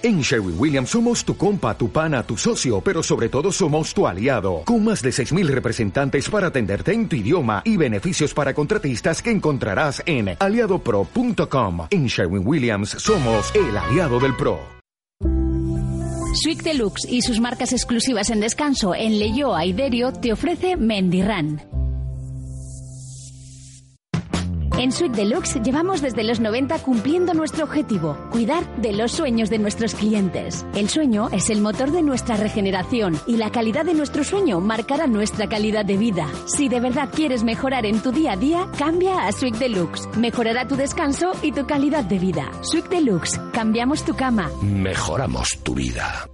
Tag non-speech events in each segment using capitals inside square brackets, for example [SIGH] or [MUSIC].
En Sherwin Williams somos tu compa, tu pana, tu socio, pero sobre todo somos tu aliado, con más de 6.000 representantes para atenderte en tu idioma y beneficios para contratistas que encontrarás en aliadopro.com. En Sherwin Williams somos el aliado del PRO. Sweet Deluxe y sus marcas exclusivas en descanso en Leyoa y Derio te ofrece Mendirán. En Suite Deluxe llevamos desde los 90 cumpliendo nuestro objetivo, cuidar de los sueños de nuestros clientes. El sueño es el motor de nuestra regeneración y la calidad de nuestro sueño marcará nuestra calidad de vida. Si de verdad quieres mejorar en tu día a día, cambia a Suite Deluxe. Mejorará tu descanso y tu calidad de vida. Suite Deluxe, cambiamos tu cama. Mejoramos tu vida.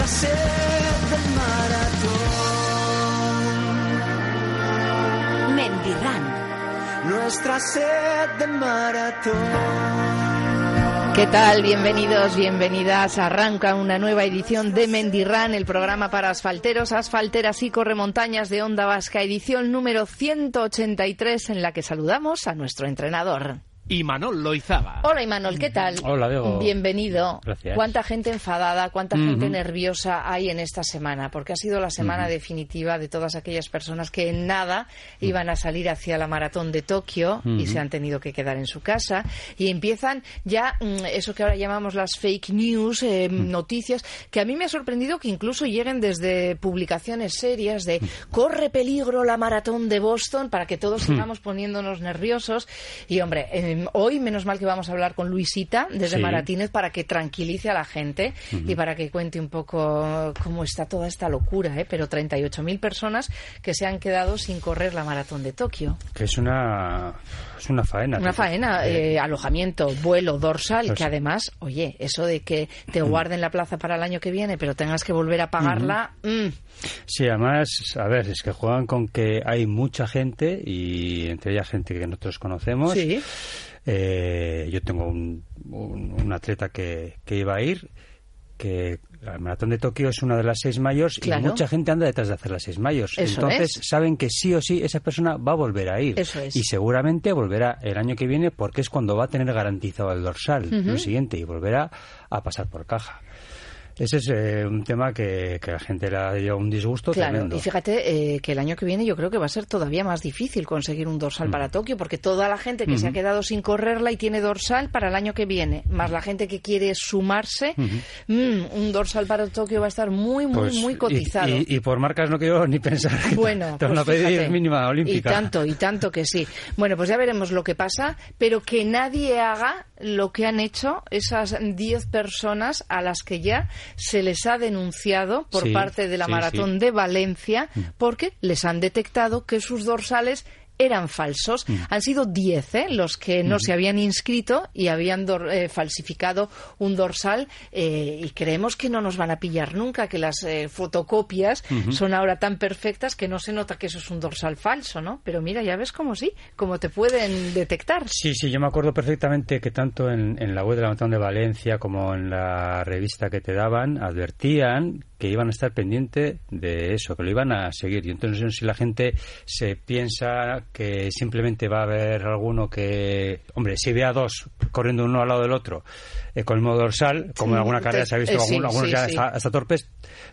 Nuestra sed del maratón. Mendirán. Nuestra sed del maratón. ¿Qué tal? Bienvenidos, bienvenidas. Arranca una nueva edición de Mendirán, el programa para asfalteros, asfalteras y corremontañas de Onda Vasca, edición número 183 en la que saludamos a nuestro entrenador. Y Manol Loizaba. Hola Imanol, ¿qué tal? Hola, Diego. Bienvenido. Gracias. ¿Cuánta gente enfadada, cuánta Ujú. gente nerviosa hay en esta semana? Porque ha sido la semana definitiva de todas aquellas personas que en nada iban a salir hacia la maratón de Tokio y se han tenido que quedar en su casa y empiezan ya mm, eso que ahora llamamos las fake news, eh, noticias, que a mí me ha sorprendido que incluso lleguen desde publicaciones serias de corre peligro la maratón de Boston para que todos sigamos poniéndonos nerviosos. Y hombre, eh, hoy menos mal que vamos a hablar con Luisita desde Sí. Maratínez para que tranquilice a la gente y para que cuente un poco cómo está toda esta locura, ¿eh? pero 38.000 personas que se han quedado sin correr la maratón de Tokio. Que es una, es una faena. Una faena, Eh, eh, alojamiento, vuelo, dorsal, Pues- que además, oye, eso de que te guarden la plaza para el año que viene, pero tengas que volver a pagarla, mm, Sí, además, a ver, es que juegan con que hay mucha gente y entre ella gente que nosotros conocemos. sí. Eh, yo tengo un, un- un atleta que, que iba a ir, que la maratón de Tokio es una de las seis mayores Claro. y mucha gente anda detrás de hacer las seis mayores. Eso Entonces es. saben que sí o sí esa persona va a volver a ir. Eso es. Y seguramente volverá el año que viene porque es cuando va a tener garantizado el dorsal, lo siguiente, y volverá a pasar por caja. Ese es eh, un tema que, que a la gente le ha dio un disgusto Claro, tremendo. y fíjate eh, que el año que viene yo creo que va a ser todavía más difícil conseguir un dorsal Mm. para Tokio, porque toda la gente que se ha quedado sin correrla y tiene dorsal para el año que viene, más la gente que quiere sumarse, mm, un dorsal para Tokio va a estar muy, muy, Pues, muy cotizado. Y, y por marcas no quiero ni pensar. que Bueno, te van pues pedir mínima olímpica. Y tanto, y tanto que sí. Bueno, pues ya veremos lo que pasa, pero que nadie haga lo que han hecho esas 10 personas a las que ya se les ha denunciado por Sí, parte de la sí, maratón sí. de Valencia porque les han detectado que sus dorsales eran falsos. Mm. Han sido 10 ¿eh? los que no se habían inscrito y habían eh, falsificado un dorsal eh, y creemos que no nos van a pillar nunca, que las eh, fotocopias son ahora tan perfectas que no se nota que eso es un dorsal falso, ¿no? Pero mira, ya ves cómo sí, cómo te pueden detectar. Sí, sí, yo me acuerdo perfectamente que tanto en, en la web de la Maratón de Valencia como en la revista que te daban advertían que iban a estar pendiente de eso, que lo iban a seguir. Y entonces no sé si la gente se piensa que simplemente va a haber alguno que, hombre, si ve a dos corriendo uno al lado del otro eh, con el modo dorsal, como Sí, en alguna carrera se ha visto eh, sí, algunos, ya hasta, hasta torpes,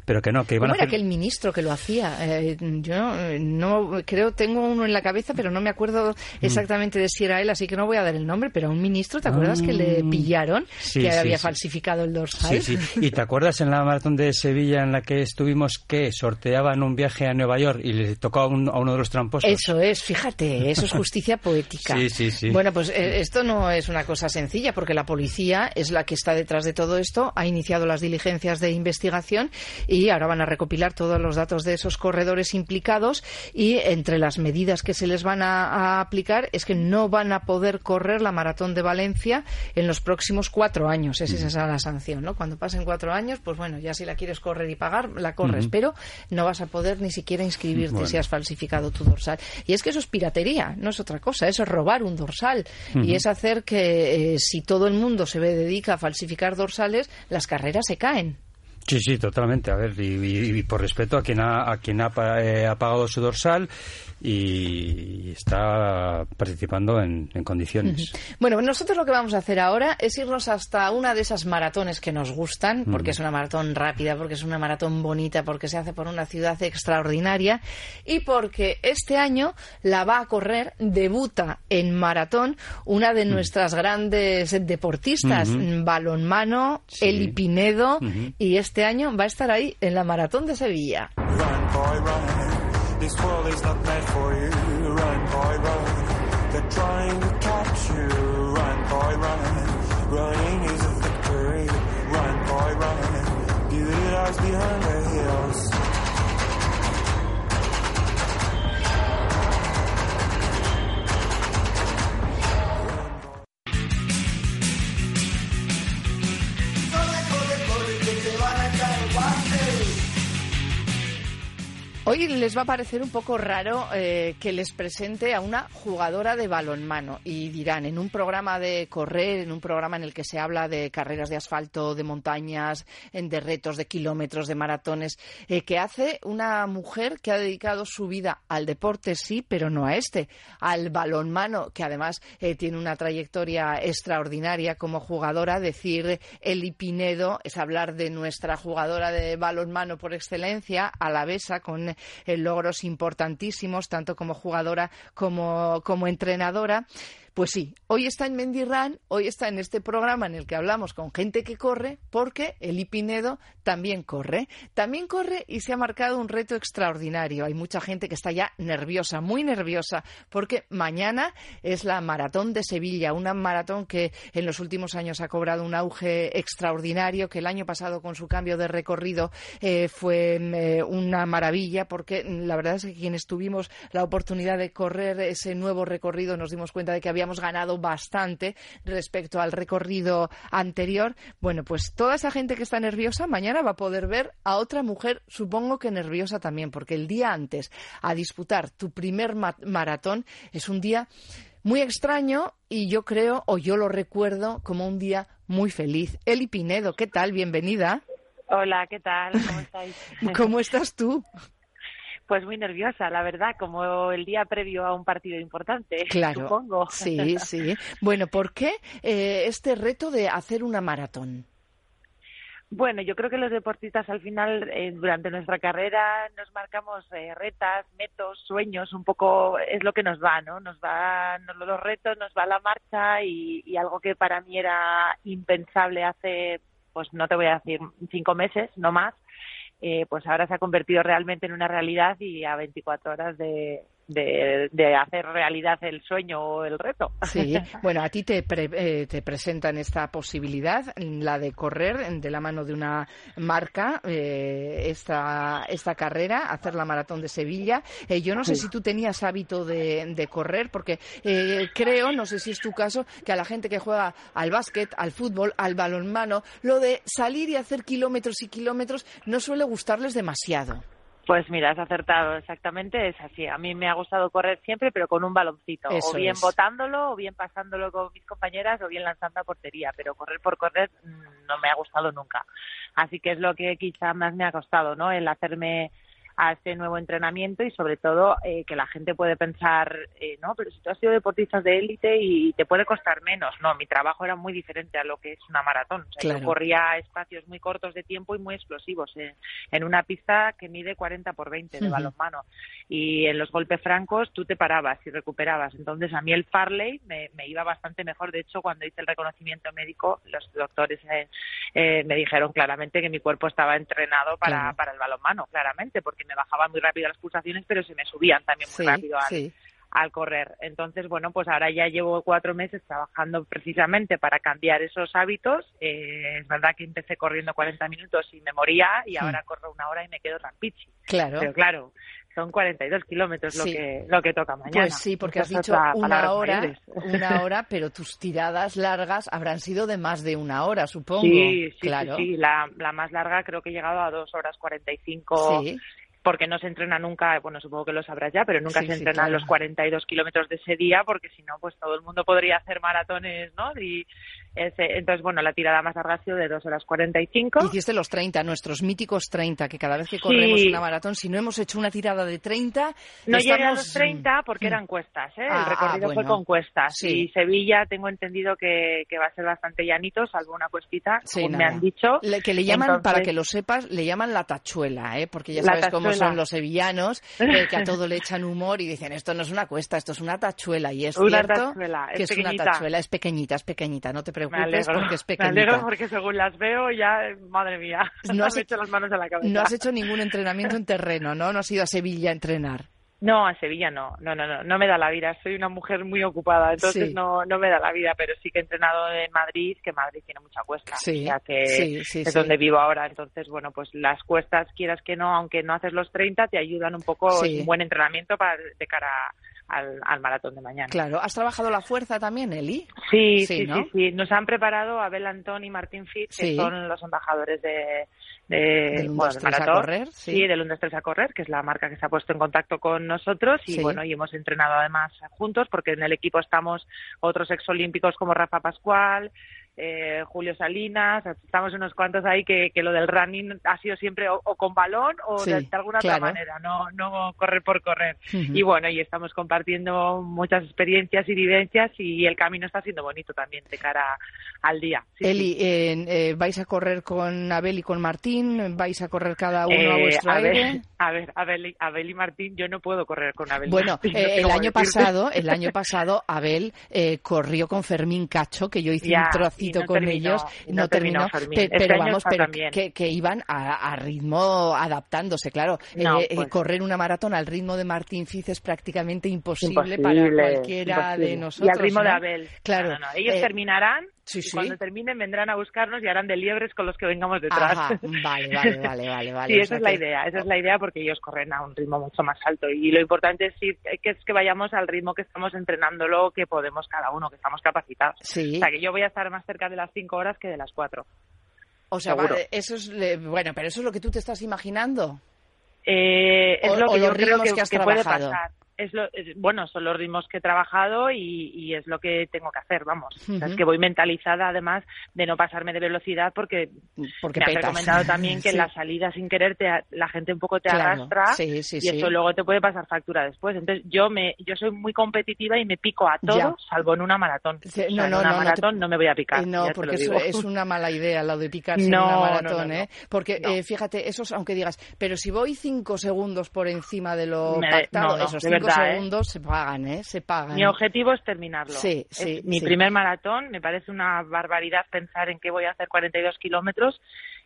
pero que no, que iban ¿Cómo a era hacer... aquel ministro que lo hacía? Eh, yo eh, no creo, tengo uno en la cabeza, pero no me acuerdo Mm. exactamente de si era él, así que no voy a dar el nombre, pero a un ministro, ¿te acuerdas que le Ah. pillaron Sí, que había falsificado el dorsal? Sí, sí. ¿Y te acuerdas en la maratón de Sevilla en la que estuvimos que sorteaban un viaje a Nueva York y le tocó a, uno de los tramposos. Eso es, fíjate, eso es justicia poética. [LAUGHS] Sí, sí, sí. Bueno, pues eh, esto no es una cosa sencilla porque la policía es la que está detrás de todo esto, ha iniciado las diligencias de investigación y ahora van a recopilar todos los datos de esos corredores implicados y entre las medidas que se les van a, aplicar es que no van a poder correr la maratón de Valencia en los próximos cuatro años. Esa es la sanción, ¿no? Cuando pasen cuatro años, pues bueno, ya si la quieres correr y pagar, la corres, pero no vas a poder ni siquiera inscribirte si has falsificado tu dorsal. Y es que eso es piratería, no es otra cosa, eso es robar un dorsal y es hacer que eh, si todo el mundo se ve, falsificar dorsales, las carreras se caen. Sí, sí, totalmente. A ver, y, por respeto a quien ha, a quien ha, eh, ha pagado su dorsal y está participando en, condiciones. Bueno, nosotros lo que vamos a hacer ahora es irnos hasta una de esas maratones que nos gustan, porque es una maratón rápida, porque es una maratón bonita, porque se hace por una ciudad extraordinaria y porque este año la va a correr, debuta en maratón una de nuestras grandes deportistas, balonmano, Eli Pinedo, y este año va a estar ahí en la maratón de Sevilla. Hoy les va a parecer un poco raro eh, que les presente a una jugadora de balonmano y dirán, en un programa de correr, en un programa en el que se habla de carreras de asfalto, de montañas, de retos, de kilómetros, de maratones, eh, que hace una mujer que ha dedicado su vida al deporte, sí, pero no a este, al balonmano, que además eh, tiene una trayectoria extraordinaria como jugadora. Decir Eli Pinedo es hablar de nuestra jugadora de balonmano por excelencia, alavesa, con logros importantísimos, tanto como jugadora como, como entrenadora. Pues sí, hoy está en Mendirran, hoy está en este programa en el que hablamos con gente que corre, porque Eli Pinedo también corre. También corre y se ha marcado un reto extraordinario. Hay mucha gente que está ya nerviosa, muy nerviosa, porque mañana es la maratón de Sevilla, una maratón que en los últimos años ha cobrado un auge extraordinario, que el año pasado con su cambio de recorrido eh, fue eh, una maravilla, porque la verdad es que quienes tuvimos la oportunidad de correr ese nuevo recorrido nos dimos cuenta de que había hemos ganado bastante respecto al recorrido anterior. Bueno, pues toda esa gente que está nerviosa mañana va a poder ver a otra mujer, supongo que nerviosa también, porque el día antes a disputar tu primer maratón es un día muy extraño y yo creo, o yo lo recuerdo, como un día muy feliz. Eli Pinedo, ¿qué tal? Bienvenida. Hola, ¿qué tal? ¿Cómo estáis? [LAUGHS] ¿Cómo estás tú? Pues muy nerviosa, la verdad, como el día previo a un partido importante, [LAUGHS] claro, supongo. Sí, [LAUGHS] sí. Bueno, ¿por qué eh, este reto de hacer una maratón? Bueno, yo creo que los deportistas al final, eh, durante nuestra carrera, nos marcamos eh, retas, metos, sueños, un poco es lo que nos va, ¿no? Nos van los retos, nos va la marcha y, y algo que para mí era impensable hace, pues no te voy a decir cinco meses, no más, eh, pues ahora se ha convertido realmente en una realidad y a 24 horas de, de, hacer realidad el sueño o el reto. Sí, [LAUGHS] bueno, a ti te, eh, te presentan esta posibilidad, la de correr de la mano de una marca eh, esta, esta carrera, hacer la maratón de Sevilla. Eh, yo no sé si tú tenías hábito de, de correr, porque creo, no sé si es tu caso, que a la gente que juega al básquet, al fútbol, al balonmano, lo de salir y hacer kilómetros y kilómetros no suele gustarles demasiado. Pues mira, has acertado exactamente, es así. A mí me ha gustado correr siempre, pero con un baloncito. o bien botándolo, o bien pasándolo con mis compañeras, o bien lanzando a portería. Pero correr por correr mm, no me ha gustado nunca. Así que es lo que quizá más me ha costado, ¿no? El hacerme a este nuevo entrenamiento y sobre todo eh, que la gente puede pensar, eh, no, pero si tú has sido deportista de élite y te puede costar menos. No, mi trabajo era muy diferente a lo que es una maratón. O sea, Yo corría espacios muy cortos de tiempo y muy explosivos en, en una pista que mide 40 por 20 de balonmano. Y en los golpes francos tú te parabas y recuperabas. Entonces a mí el Farley me, me iba bastante mejor. De hecho, cuando hice el reconocimiento médico, los doctores eh, eh, me dijeron claramente que mi cuerpo estaba entrenado para, para el balonmano, claramente, porque me bajaban muy rápido las pulsaciones, pero se me subían también muy rápido al, al correr. Entonces, bueno, pues ahora ya llevo cuatro meses trabajando precisamente para cambiar esos hábitos. Eh, es verdad que empecé corriendo 40 minutos y me moría y ahora corro una hora y me quedo tan pichi. Claro. Pero claro, son 42 kilómetros lo que lo que toca mañana. Pues sí, porque has dicho una hora, una [LAUGHS] hora, pero tus tiradas largas habrán sido de más de una hora, supongo. Sí, sí, claro. sí, La, la más larga creo que he llegado a dos horas 45 Sí. Porque no se entrena nunca, bueno, supongo que lo sabrás ya, pero nunca Sí, se sí, entrenan claro. los 42 kilómetros de ese día, porque si no, pues todo el mundo podría hacer maratones, ¿no? Y ese, entonces, bueno, la tirada más larga ha sido de 2 horas 45. Hiciste los 30, nuestros míticos 30, que cada vez que corremos Sí. una maratón, si no hemos hecho una tirada de 30, No llegué a estamos- los 30 porque eran cuestas, ¿eh? Ah, el recorrido ah, fue bueno. con cuestas. Y Sevilla tengo entendido que, que va a ser bastante llanito, salvo una cuestita, según me han dicho. Le- que le llaman, Entonces- para que lo sepas, le llaman la tachuela, ¿eh? porque ya sabes cómo. Son los sevillanos, eh, que a todo le echan humor y dicen, esto no es una cuesta, esto es una tachuela. Y es Una cierto tachuela, que es una tachuela, es pequeñita, es pequeñita, no te Me preocupes porque es me pequeñita. alegro porque según las veo ya, madre mía, No [LAUGHS] has me hecho- echo las manos a la cabeza. No has hecho ningún entrenamiento en terreno, ¿no? No has ido a Sevilla a entrenar. No, a Sevilla no, no, no, no, no me da la vida. Soy una mujer muy ocupada, entonces Sí. no, no me da la vida, pero sí que he entrenado en Madrid, que Madrid tiene mucha cuesta, Sí, o sea que sí, es donde vivo ahora. Entonces, bueno, pues las cuestas, quieras que no, aunque no haces los 30, te ayudan un poco, es un buen entrenamiento para de cara al, al maratón de mañana. Claro, ¿has trabajado la fuerza también, Eli? Sí, Sí, sí, sí, ¿no? sí, Nos han preparado Abel Antón y Martín Fitz, que son los embajadores de, de, Del 1, bueno, 2, del 3 a maratón. correr, sí. del 1, 2, 3 a correr, que es la marca que se ha puesto en contacto con nosotros y Sí. bueno, y hemos entrenado además juntos porque en el equipo estamos otros exolímpicos como Rafa Pascual, eh, Julio Salinas, estamos unos cuantos ahí que, que lo del running ha sido siempre o, o con balón o Sí, de, de alguna claro. otra manera, no, no correr por correr. Y bueno, y estamos compartiendo muchas experiencias y vivencias y el camino está siendo bonito también de cara al día. Sí, sí. Eli, eh, eh, ¿vais a correr con Abel y con Martín? ¿Vais a correr cada uno a Eh, vuestro a ver, aire? [LAUGHS] a ver, Abel, y- Abel y Martín, yo no puedo correr con Abel. Bueno, Martín, no eh, el año decirte. pasado, el año [LAUGHS] pasado, Abel eh, corrió con Fermín Cacho, que yo hice Ya, un y no con terminó, ellos, y no terminó Fermín. pe- Este pero vamos, pero que, que iban a, a ritmo adaptándose, claro. No, Eh, eh, pues- correr una maratón al ritmo de Martín Fiz es prácticamente imposible, Imposible, para cualquiera imposible. de nosotros. Y al ritmo de ¿no? Abel. Claro. No, no, no. Ellos Eh, terminarán sí, y sí. cuando terminen vendrán a buscarnos y harán de liebres con los que vengamos detrás. Ajá, vale, vale, [LAUGHS] vale, vale, vale. Sí, o esa sea es la idea, esa es la idea porque ellos corren a un ritmo mucho más alto y lo importante es, ir- que es que vayamos al ritmo que estamos entrenándolo, que podemos cada uno, que estamos capacitados. Sí. O sea, que yo voy a estar más cerca de las cinco horas que de las cuatro. O sea, eso es, bueno, pero eso es lo que tú te estás imaginando. Eh, es O- lo o que los yo creo ritmos que, que has que puede pasar. Es lo, es- bueno, son los ritmos que he trabajado y, y es lo que tengo que hacer, vamos. O sea, Ujú. es que voy mentalizada además de no pasarme de velocidad porque, Porque me has petas. recomendado también que Sí. en la salida sin querer te, a- la gente un poco te Claro, arrastra sí, sí, y eso luego te puede pasar factura después. Entonces yo me yo soy muy competitiva y me pico a todo Ya. salvo en una maratón. Sí, O sea, no, en una no, no te- maratón no, me voy a picar. No, porque eso es una mala idea, lo de picarse en [LAUGHS] No, una no, maratón, ¿eh? Porque, eh, fíjate, esos, aunque digas, pero si voy cinco segundos por encima de lo Me- pactado, esos cinco verdad, ¿eh? segundos se pagan, ¿eh? Se pagan. Mi objetivo es terminarlo. Sí, Es sí, mi sí. primer maratón. Me parece una barbaridad pensar en que voy a hacer 42 kilómetros.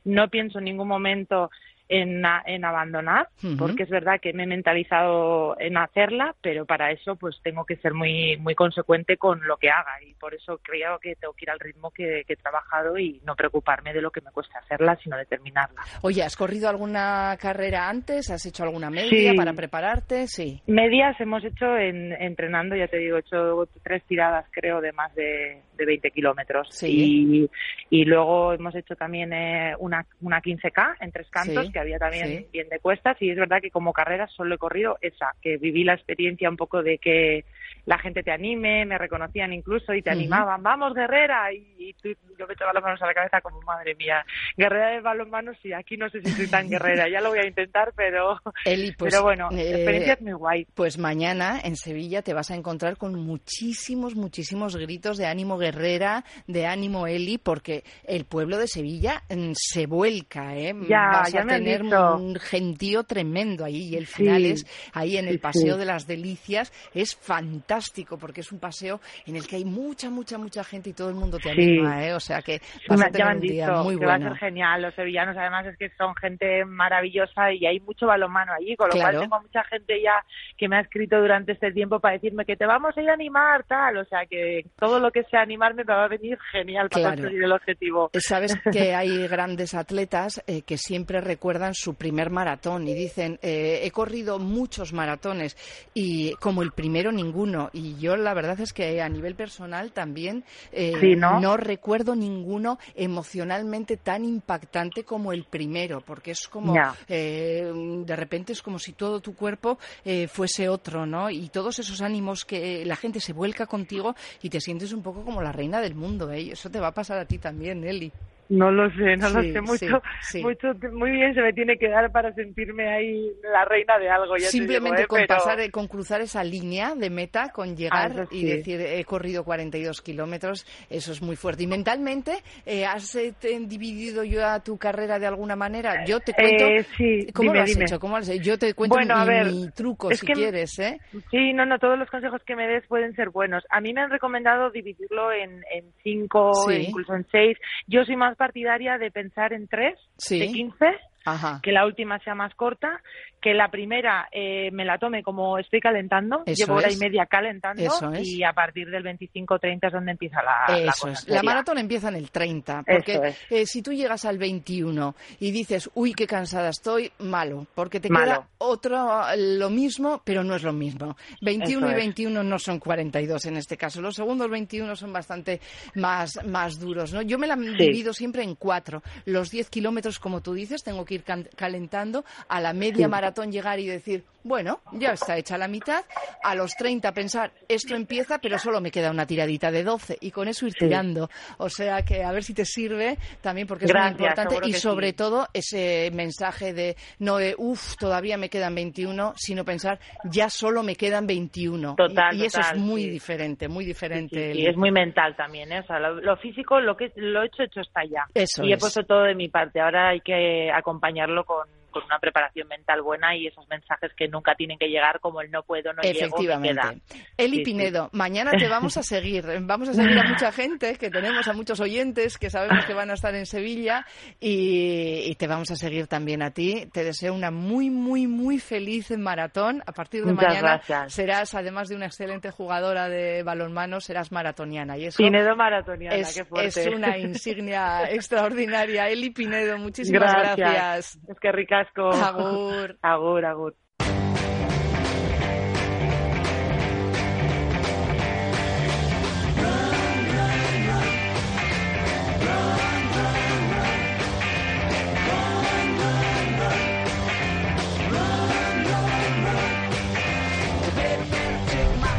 No pienso en ningún momento en, en abandonar, porque es verdad que me he mentalizado en hacerla, pero para eso pues tengo que ser muy muy consecuente con lo que haga y por eso creo que tengo que ir al ritmo que, que he trabajado y no preocuparme de lo que me cuesta hacerla, sino de terminarla. Oye, ¿has corrido alguna carrera antes? ¿Has hecho alguna media Sí. para prepararte? Sí. Medias hemos hecho en, entrenando, ya te digo, he hecho tres tiradas creo de más de, de 20 kilómetros. Sí. Y, y luego hemos hecho también eh, una, una 15K en tres cantos, Sí. que había también bien de cuestas y es verdad que como carrera solo he corrido esa, que viví la experiencia un poco de que la gente te anime, me reconocían incluso y te animaban, vamos guerrera, y, tú, yo me echaba las manos a la cabeza como madre mía, guerrera de balonmanos y aquí no sé si soy tan guerrera, ya lo voy a intentar, pero, Eli, pues, pero bueno, eh, la experiencia es muy guay. Pues mañana en Sevilla te vas a encontrar con muchísimos, muchísimos gritos de ánimo guerrera, de ánimo Eli, porque el pueblo de Sevilla mm, se vuelca, ¿eh? Ya, vas ya a me tener un gentío tremendo ahí y el final Sí, es ahí en el sí, Paseo sí. de las Delicias, es fantástico porque es un paseo en el que hay mucha, mucha, mucha gente y todo el mundo te anima, ¿eh? O sea que vas me- a tener un día dicho muy que va a bueno. ser genial. Los sevillanos, además, es que son gente maravillosa y hay mucho balonmano allí, con lo Claro. cual tengo mucha gente ya que me ha escrito durante este tiempo para decirme que te vamos a ir a animar, tal. O sea, que todo lo que sea animarme me va a venir genial para Claro. conseguir el objetivo. Sabes que [LAUGHS] hay grandes atletas eh, que siempre recuerdan su primer maratón y dicen, eh, he corrido muchos maratones y como el primero ninguno. Y yo la verdad es que a nivel personal también eh, Sí, ¿no? recuerdo ninguno emocionalmente tan impactante como el primero, porque es como, eh, de repente es como si todo tu cuerpo eh, fuese otro, ¿no? Y todos esos ánimos que la gente se vuelca contigo y te sientes un poco como la reina del mundo, ¿eh? Eso te va a pasar a ti también, Eli. No lo sé, no lo sé mucho, sí, mucho, muy bien se me tiene que dar para sentirme ahí la reina de algo. Ya te Simplemente digo, ¿eh? con Pero- pasar, eh, con cruzar esa línea de meta, con llegar Ah, eso y decir he corrido 42 kilómetros, eso es muy fuerte. Y mentalmente, eh, ¿has eh, dividido ya tu carrera de alguna manera? Yo te cuento. Eh, sí, ¿Cómo dime, lo has dime. hecho? ¿Cómo lo has hecho? Yo te cuento Bueno, a mi, ver, mi truco si que- quieres, ¿eh? Sí, no, no, todos los consejos que me des pueden ser buenos. A mí me han recomendado dividirlo en, en cinco, incluso en seis. Yo soy más partidaria de pensar en tres, Sí. de quince, Ajá. que la última sea más corta, que la primera eh, me la tome como estoy calentando, Eso llevo hora es. y media calentando Eso es. y a partir del 25-30 es donde empieza la, Eso es. La maratón empieza en el 30, porque eh, si tú llegas al 21 y dices, uy, qué cansada estoy, malo, porque te Malo. queda otro, lo mismo, pero no es lo mismo. 21 Eso y es. 21 no son 42 en este caso. Los segundos 21 son bastante más, más duros, ¿no? Yo me la divido siempre en cuatro. Los 10 kilómetros, como tú dices, tengo que ir can- calentando, a la media maratón llegar y decir, bueno, ya está hecha la mitad, a los 30 pensar, esto empieza, pero solo me queda una tiradita de 12 y con eso ir tirando. O sea que a ver si te sirve también porque es Gracias, muy importante y sobre sí. todo ese mensaje de no de uff, todavía me quedan 21, sino pensar ya solo me quedan 21. Total, y, y eso es muy sí. diferente, muy diferente. Y es muy mental también, ¿eh? O sea, lo, lo físico, lo que lo hecho, hecho está ya. Eso y he es. puesto todo de mi parte. Ahora hay que acompañarlo con, con una preparación mental buena y esos mensajes que nunca tienen que llegar, como el no puedo, no llego, me Efectivamente. Eli Sí, sí. Pinedo, mañana te vamos a seguir. Vamos a seguir a mucha gente, que tenemos a muchos oyentes que sabemos que van a estar en Sevilla y, y te vamos a seguir también a ti. Te deseo una muy, muy, muy feliz maratón. A partir de Muchas mañana gracias. serás, además de una excelente jugadora de balonmano, serás maratoniana. Y eso Pinedo maratoniana, es, qué fuerte. es una insignia [LAUGHS] extraordinaria. Eli Pinedo, muchísimas gracias. Es que ricasco. [LAUGHS] Agur. agur, agur.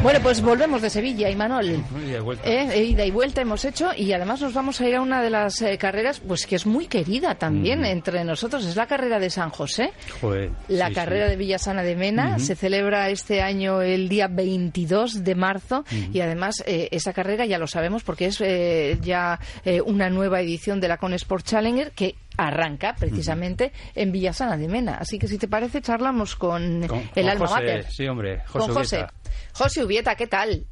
Bueno, pues volvemos de Sevilla, Imanol. Muy de vuelta. Eh, ida y vuelta hemos hecho y además nos vamos a ir a una de las eh, carreras pues que es muy querida también entre nosotros, es la carrera de San José. Joder, La sí, carrera sí. de Villasana de Mena se celebra este año el día 22 de marzo y además eh, esa carrera ya lo sabemos porque es eh, ya eh, una nueva edición de la Con Sport Challenger que arranca precisamente en Villasana de Mena. Así que si te parece charlamos con, Con- el con alma José, mater. Sí, hombre, José con José. Ubieta. José Ubieta, ¿qué tal?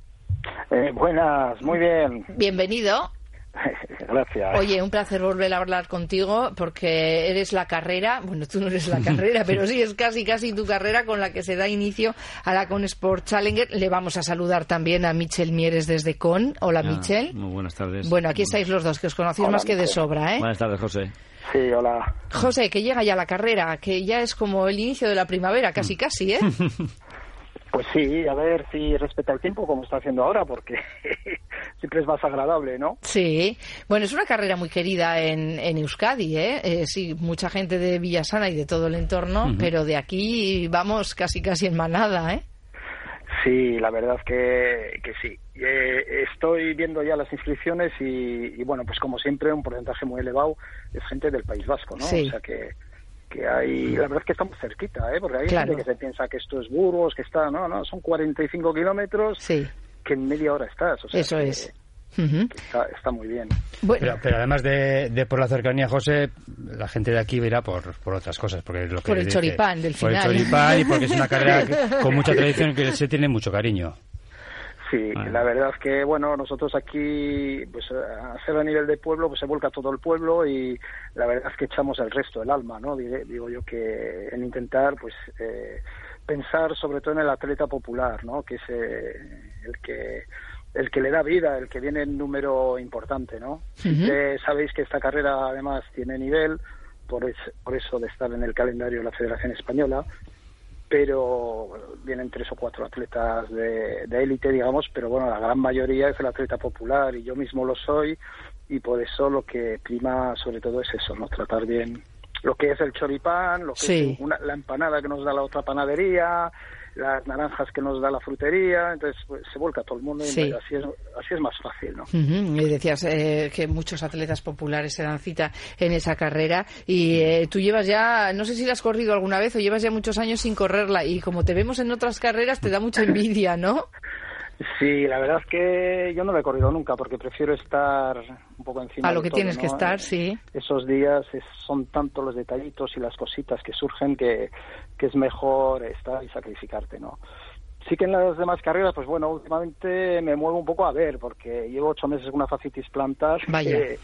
Eh, buenas, muy bien. Bienvenido. [LAUGHS] Gracias. Oye, un placer volver a hablar contigo porque eres la carrera, bueno, tú no eres la carrera, [LAUGHS] pero sí es casi casi tu carrera con la que se da inicio a la Con Sport Challenger. Le vamos a saludar también a Michel Mieres desde Con. Hola, Ah, Michel. Muy buenas tardes. Bueno, aquí estáis los dos, que os conocéis Hola, más que de sobra, ¿eh? Buenas tardes, José. Sí, hola. José, que llega ya la carrera, que ya es como el inicio de la primavera, casi casi, ¿eh? [LAUGHS] Pues sí, a ver si respeta el tiempo como está haciendo ahora, porque siempre es más agradable, ¿no? Sí, bueno, es una carrera muy querida en, en Euskadi, ¿eh? ¿eh? Sí, mucha gente de Villasana y de todo el entorno, pero de aquí vamos casi casi en manada, ¿eh? Sí, la verdad que, que sí. Eh, estoy viendo ya las inscripciones y, bueno, pues como siempre, un porcentaje muy elevado es gente del País Vasco, ¿no? Sí. O sea que, que hay, la verdad es que estamos cerquita, ¿eh? Porque hay Claro. gente que se piensa que esto es Burgos, que está, no, no, son 45 kilómetros Sí, que en media hora estás. O sea, eso que- es. Está, está muy bien. Bueno, Pero, pero además de, de por la cercanía, José, la gente de aquí irá por, por otras cosas. Porque lo que Por el dice- choripán del Por final. el choripán y porque es una carrera que- [LAUGHS] con mucha tradición que se tiene mucho cariño. Sí, Ah. la verdad es que, bueno, nosotros aquí, pues a ser a nivel de pueblo, pues se vuelca todo el pueblo y la verdad es que echamos el resto, el alma, ¿no? Digo, digo yo que en intentar, pues, eh, pensar sobre todo en el atleta popular, ¿no? Que es eh, el que el que le da vida, el que viene en número importante, ¿no? Que sabéis que esta carrera además tiene nivel, por, es- por eso de estar en el calendario de la Federación Española, pero bueno, vienen tres o cuatro atletas de de élite, digamos, pero bueno, la gran mayoría es el atleta popular y yo mismo lo soy y por eso lo que prima sobre todo es eso, no tratar bien lo que es el choripán, lo que Sí. es una- la empanada que nos da la otra panadería, las naranjas que nos da la frutería, entonces pues, se vuelca todo el mundo y Sí. así es así es más fácil, ¿no? Ujú, Y decías eh, que muchos atletas populares se dan cita en esa carrera y eh, tú llevas ya, no sé si la has corrido alguna vez o llevas ya muchos años sin correrla y como te vemos en otras carreras te da mucha [LAUGHS] envidia, ¿no? Sí, la verdad es que yo no lo he corrido nunca porque prefiero estar un poco encima A lo de que todo, tienes ¿no? que estar, sí. Esos días es- son tanto los detallitos y las cositas que surgen que, que es mejor estar y sacrificarte, ¿no? Sí que en las demás carreras, pues bueno, últimamente me muevo un poco a ver porque llevo ocho meses con una fascitis plantar [LAUGHS] Vaya. que,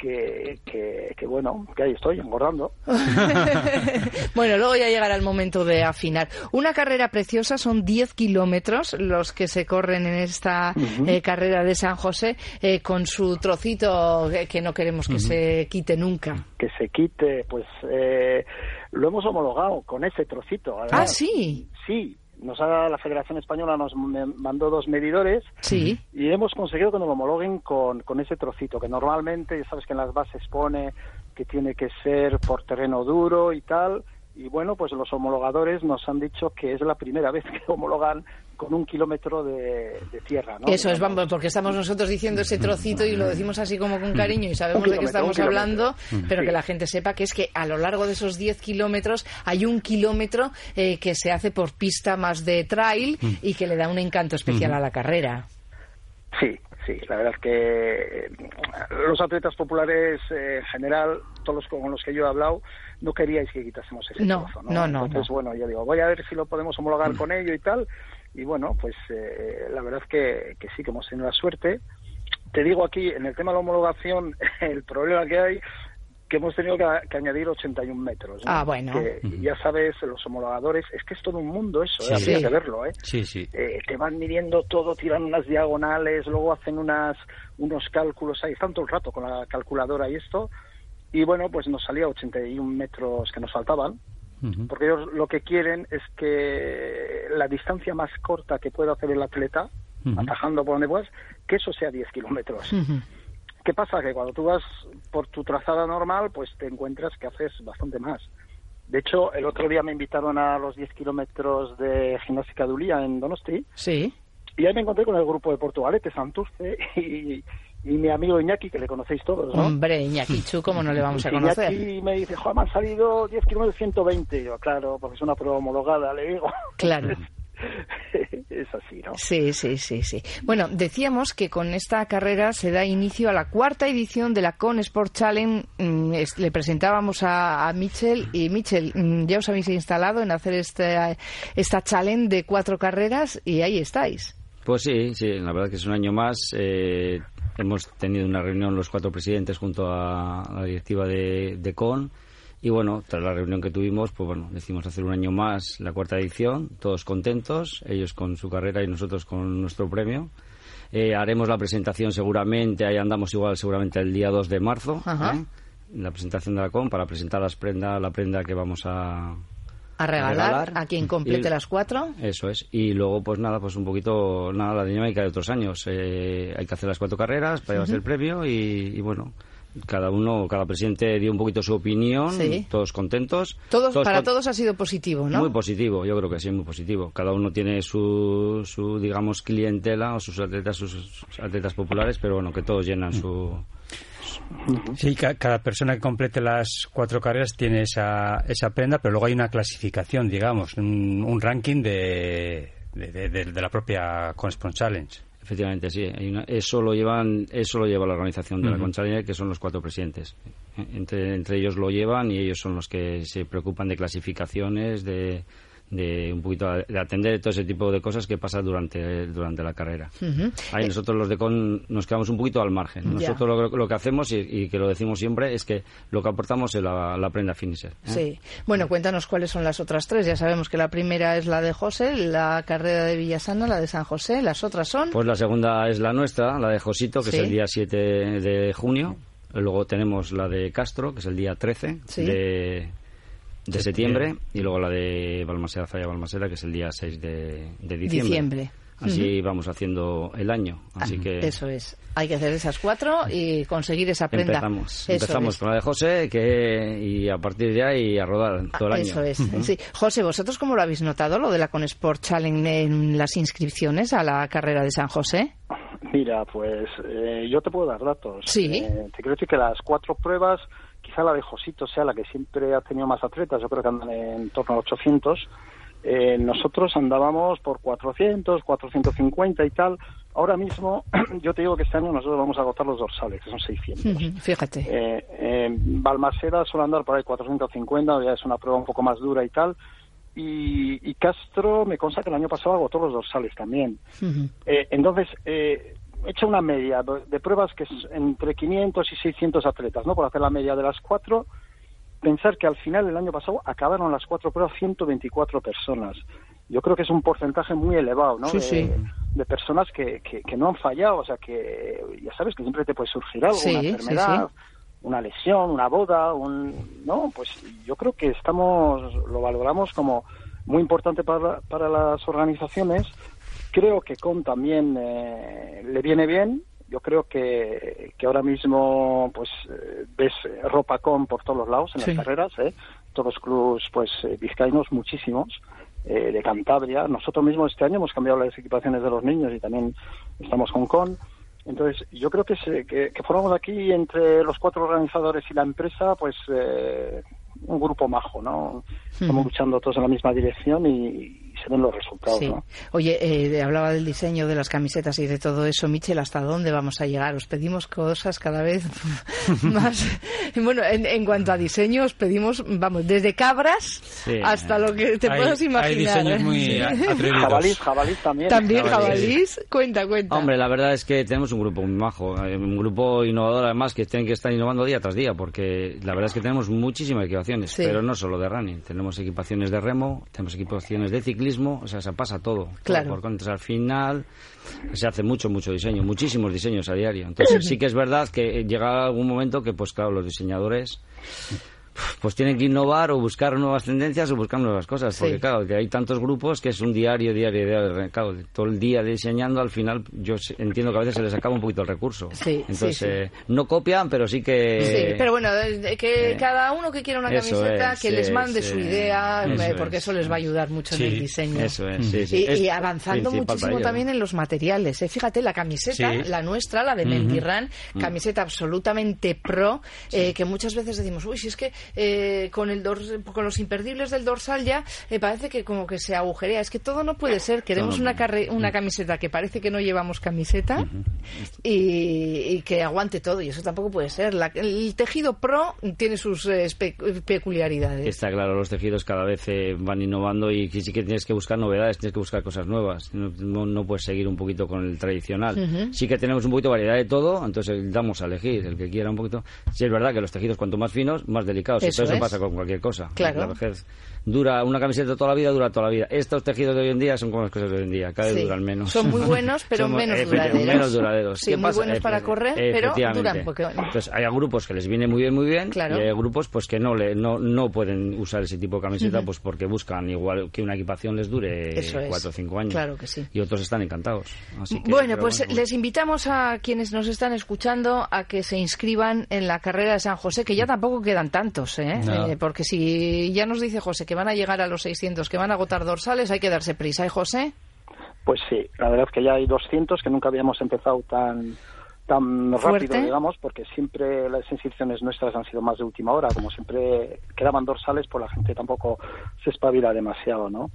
que, que, que, bueno, que ahí estoy engordando. [LAUGHS] bueno, luego ya llegará el momento de afinar. Una carrera preciosa, son 10 kilómetros los que se corren en esta eh, carrera de San José, eh, con su trocito que no queremos que se quite nunca. Que se quite, pues eh, lo hemos homologado con ese trocito. Ah, además. sí, Sí, nos ha, la Federación Española nos mandó dos medidores sí. y hemos conseguido que nos lo homologuen con, con ese trocito, que normalmente, ya sabes que en las bases pone que tiene que ser por terreno duro y tal, y bueno, pues los homologadores nos han dicho que es la primera vez [LAUGHS] que homologan con un kilómetro de, de tierra, ¿no? Eso es, vamos, porque estamos nosotros diciendo ese trocito y lo decimos así como con cariño y sabemos de qué estamos hablando, pero Sí. que la gente sepa que es que a lo largo de esos 10 kilómetros hay un kilómetro eh, que se hace por pista más de trail y que le da un encanto especial a la carrera. Sí, sí, la verdad es que eh, los atletas populares eh, en general, todos los con los que yo he hablado, no queríais que quitásemos ese No, trozo, no, no, Entonces, no. bueno, yo digo, voy a ver si lo podemos homologar con ello y tal. Y bueno, pues eh, la verdad es que, que sí, que hemos tenido la suerte. Te digo aquí, en el tema de la homologación, [LAUGHS] el problema que hay que hemos tenido que, que añadir 81 metros. ¿no? Ah, bueno. Que ya sabes, los homologadores, es que es todo un mundo eso, ¿eh? Sí. habría Sí. que verlo, ¿eh? Sí, sí. eh, te van midiendo todo, tiran unas diagonales, luego hacen unas unos cálculos ahí, están todo el rato con la calculadora y esto, y bueno, pues nos salía 81 metros que nos faltaban, porque ellos lo que quieren es que la distancia más corta que pueda hacer el atleta, Ujú. atajando por donde puedas, que eso sea 10 kilómetros. Ujú. ¿Qué pasa? Que cuando tú vas por tu trazada normal, pues te encuentras que haces bastante más. De hecho, el otro día me invitaron a los 10 kilómetros de gimnástica de Ulía en Donosti, Sí. y ahí me encontré con el grupo de Portugalete, Santurce [LAUGHS] y, y mi amigo Iñaki, que le conocéis todos, ¿no? Hombre, Iñaki Chu, ¿cómo no le vamos a conocer? Iñaki me dice, Juan, me han salido 10 kilómetros 120. Y yo, claro, porque es una prueba homologada, le digo. Claro. [LAUGHS] es así, ¿no? Sí, sí, sí, sí. Bueno, decíamos que con esta carrera se da inicio a la cuarta edición de la Con Sport Challenge. Mm, le presentábamos a, a Michel y Michel, mm, ya os habéis instalado en hacer esta, esta challenge de cuatro carreras y ahí estáis. Pues sí, sí, la verdad que es un año más. eh, hemos tenido una reunión los cuatro presidentes junto a la directiva de, de CON. Y bueno, tras la reunión que tuvimos, pues bueno, decidimos hacer un año más la cuarta edición, todos contentos, ellos con su carrera y nosotros con nuestro premio. Eh, haremos la presentación seguramente, ahí andamos igual seguramente el día 2 de marzo, Ajá. ¿eh? la presentación de la CON para presentar las prenda, la prenda que vamos a, A regalar, a quien complete Y- las cuatro. Eso es. Y luego, pues nada, pues un poquito, nada, la dinámica de otros años. Eh, hay que hacer las cuatro carreras para llevarse el premio y, y bueno, cada uno, cada presidente dio un poquito su opinión, Sí. todos contentos. Todos, para con- todos ha sido positivo, ¿no? Muy positivo, yo creo que sí, muy positivo. Cada uno tiene su, su digamos, clientela o sus atletas, sus atletas populares, pero bueno, que todos llenan su... Sí, ca- cada persona que complete las cuatro carreras tiene esa, esa prenda, pero luego hay una clasificación, digamos, un, un ranking de, de, de- de- de la propia Conspon Challenge. Efectivamente, sí. Hay una- eso lo llevan, eso lo lleva la organización de la Ujú. Concha que son los cuatro presidentes. Entre, entre ellos lo llevan y ellos son los que se preocupan de clasificaciones, de, de un poquito de atender todo ese tipo de cosas que pasa durante, durante la carrera. Ahí Eh, nosotros los de CON nos quedamos un poquito al margen. Nosotros lo, lo que hacemos, y, y que lo decimos siempre, es que lo que aportamos es la, la prenda finisher. ¿eh? Sí. Bueno, cuéntanos cuáles son las otras tres. Ya sabemos que la primera es la de José, la carrera de Villasana, la de San José. Las otras son. Pues la segunda es la nuestra, la de Josito, que Sí. es el día 7 de junio. Luego tenemos la de Castro, que es el día 13 Sí. de, de septiembre. Y luego la de Balmaseda, Falla Balmaseda, que es el día 6 de, de diciembre. Diciembre. Así vamos haciendo el año. Así Ah, que Eso es. Hay que hacer esas cuatro y conseguir esa prenda. empezamos. Eso empezamos es. con la de José que, y a partir de ahí a rodar todo el Ah, año. Eso es. Sí. José, ¿vosotros cómo lo habéis notado, lo de la Consport Challenge en las inscripciones a la carrera de San José? Mira, pues eh, yo te puedo dar datos. Sí. Eh, te quiero decir que las cuatro pruebas, quizá la de Josito sea la que siempre ha tenido más atletas, yo creo que andan en torno a 800. Eh, nosotros andábamos por 400, 450 y tal. Ahora mismo, [CLEARS THROAT] yo te digo que este año nosotros vamos a agotar los dorsales, que son 600. Ujú, Fíjate. Eh, eh, Balmaseda suele andar por ahí 450, ya es una prueba un poco más dura y tal. Y, y Castro me consta que el año pasado agotó los dorsales también. Ujú. Eh, entonces, eh, hecho una media de, pruebas que es entre 500 y 600 atletas, ¿no? Por hacer la media de las cuatro, pensar que al final el año pasado acabaron las cuatro pruebas 124 personas. Yo creo que es un porcentaje muy elevado, ¿no? Sí, de, sí. de personas que, que, que no han fallado, o sea, que ya sabes que siempre te puede surgir algo, Sí, una enfermedad, una lesión, una boda, un... No, pues yo creo que estamos, lo valoramos como muy importante para, para las organizaciones. Creo que con también eh, le viene bien. Yo creo que, que ahora mismo pues eh, ves ropa con por todos los lados en Sí. las carreras, ¿eh? todos los clubs pues eh, vizcaínos muchísimos eh, de Cantabria. Nosotros mismos este año hemos cambiado las equipaciones de los niños y también estamos con con. Entonces, yo creo que, se, que, que formamos aquí entre los cuatro organizadores y la empresa, pues eh, un grupo majo, ¿no? Estamos luchando todos en la misma dirección y se ven los resultados, Sí. ¿no? Oye, eh, hablaba del diseño de las camisetas y de todo eso. Michel, ¿hasta dónde vamos a llegar? Os pedimos cosas cada vez [LAUGHS] más. Bueno, en, en cuanto a diseño, os pedimos, vamos, desde cabras Sí. hasta lo que te Hay- puedas hay imaginar. diseños ¿eh? muy atrevidos. Jabalís, jabalís también. También Jabalís. jabalís. Cuenta, cuenta. Hombre, la verdad es que tenemos un grupo muy majo, eh, un grupo innovador además que tienen que estar innovando día tras día, porque la verdad es que tenemos muchísimas equipaciones, Sí. pero no solo de running, tenemos equipaciones de remo, tenemos equipaciones de ciclismo, o sea, se pasa todo. Claro. por contra, al final se hace mucho, mucho diseño, muchísimos diseños a diario. Entonces [LAUGHS] sí que es verdad que llega algún momento que, pues claro, los diseñadores pues tienen que innovar o buscar nuevas tendencias o buscar nuevas cosas, porque Sí. claro, que hay tantos grupos que es un diario, diario, diario, claro, todo el día diseñando, al final yo entiendo que a veces se les acaba un poquito el recurso. Sí, Entonces, sí, sí. eh, no copian, pero sí que... Sí, pero bueno, que eh, cada uno que quiera una camiseta, es, que les mande sí. su idea, Eso eh, porque es. eso les va a ayudar mucho en el diseño. Eso es, sí, sí. Y, Es y avanzando muchísimo también en los materiales. ¿eh? Fíjate, la camiseta, Sí. la nuestra, la de Mentirran, camiseta absolutamente pro, eh, que muchas veces decimos, uy, si es que eh, con, el con los imperdibles del dorsal ya eh, parece que como que se agujerea. Es que todo no puede ser. Queremos Todo no una, carre- una camiseta que parece que no llevamos camiseta y, y que aguante todo. Y eso tampoco puede ser. La- el tejido pro tiene sus eh, peculiaridades. Está claro, los tejidos cada vez eh, van innovando y sí que tienes que buscar novedades, tienes que buscar cosas nuevas. No, no- no puedes seguir un poquito con el tradicional. Sí que tenemos un poquito de variedad de todo, entonces damos a elegir el que quiera un poquito. Sí es verdad que los tejidos cuanto más finos, más delicados. Eso Eso, eso es. pasa con cualquier cosa. Claro. La vejez dura una camiseta toda la vida, dura toda la vida. Estos tejidos de hoy en día son como las cosas de hoy en día, cada vez Sí. duran menos. Son muy buenos, pero Son, menos duraderos. Menos duraderos. Sí, ¿Qué muy pasa? buenos para correr, pero duran poco. Entonces, hay grupos que les viene muy bien, muy bien, Claro. y hay grupos pues que no le no, no pueden usar ese tipo de camiseta pues porque buscan igual que una equipación les dure Eso es. cuatro o cinco años. Claro que sí. Y otros están encantados. Así que, bueno, pues bueno, les invitamos a quienes nos están escuchando a que se inscriban en la carrera de San José, que ya tampoco quedan tantos, ¿eh? No. Eh, porque si ya nos dice José que van a llegar a los 600, que van a agotar dorsales, hay que darse prisa, ¿eh, José? Pues sí, la verdad es que ya hay 200 que nunca habíamos empezado tan tan Fuerte. rápido, digamos, porque siempre las inscripciones nuestras han sido más de última hora, como siempre quedaban dorsales, pues la gente tampoco se espabila demasiado, ¿no?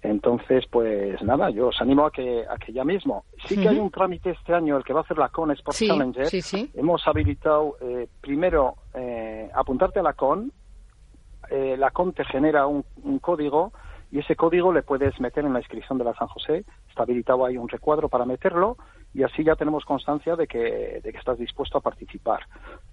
Entonces, pues nada, yo os animo a que, a que ya mismo. Sí que hay un trámite este año, el que va a hacer la CON Sport Sí, Challenger. sí, sí. Hemos habilitado eh, primero eh, apuntarte a la CON. Eh, la CON te genera un, un código y ese código le puedes meter en la inscripción de la San José. Está habilitado ahí un recuadro para meterlo y así ya tenemos constancia de que, de que estás dispuesto a participar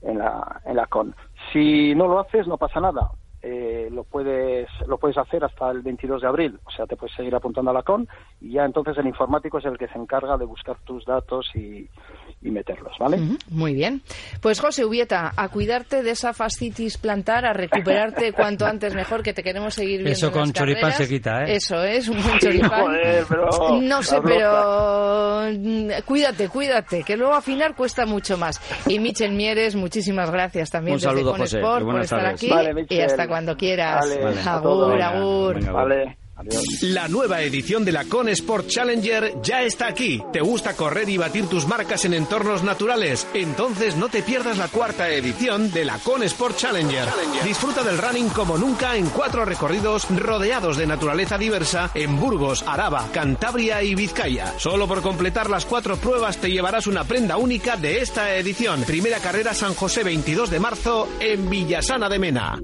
en la, en la CON. Si no lo haces, no pasa nada. Eh, lo puedes lo puedes hacer hasta el 22 de abril, o sea, te puedes seguir apuntando a la CON y ya entonces el informático es el que se encarga de buscar tus datos y, y meterlos, ¿vale? Muy bien. Pues José Ubieta, a cuidarte de esa fascitis plantar, a recuperarte [LAUGHS] cuanto antes mejor, que te queremos seguir viendo Eso en con las choripán carreras. se quita, ¿eh? Eso es, un buen choripán. Joder, pero- no sé, pero mm, cuídate, cuídate, que luego afinar cuesta mucho más. Y Michel Mieres, muchísimas gracias también Un desde saludo, Con José, Sport y por estar tardes. aquí Vale, y Michel. hasta cuando quieras. Vale, Vale. a todo. Agur, Venga, agur. venga, Vale, adiós. La nueva edición de la Con Sport Challenger ya está aquí. ¿Te gusta correr y batir tus marcas en entornos naturales? Entonces no te pierdas la cuarta edición de la Con Sport Challenger. Disfruta del running como nunca en cuatro recorridos rodeados de naturaleza diversa en Burgos, Araba, Cantabria y Vizcaya. Solo por completar las cuatro pruebas te llevarás una prenda única de esta edición. Primera carrera San José 22 de marzo en Villasana de Mena.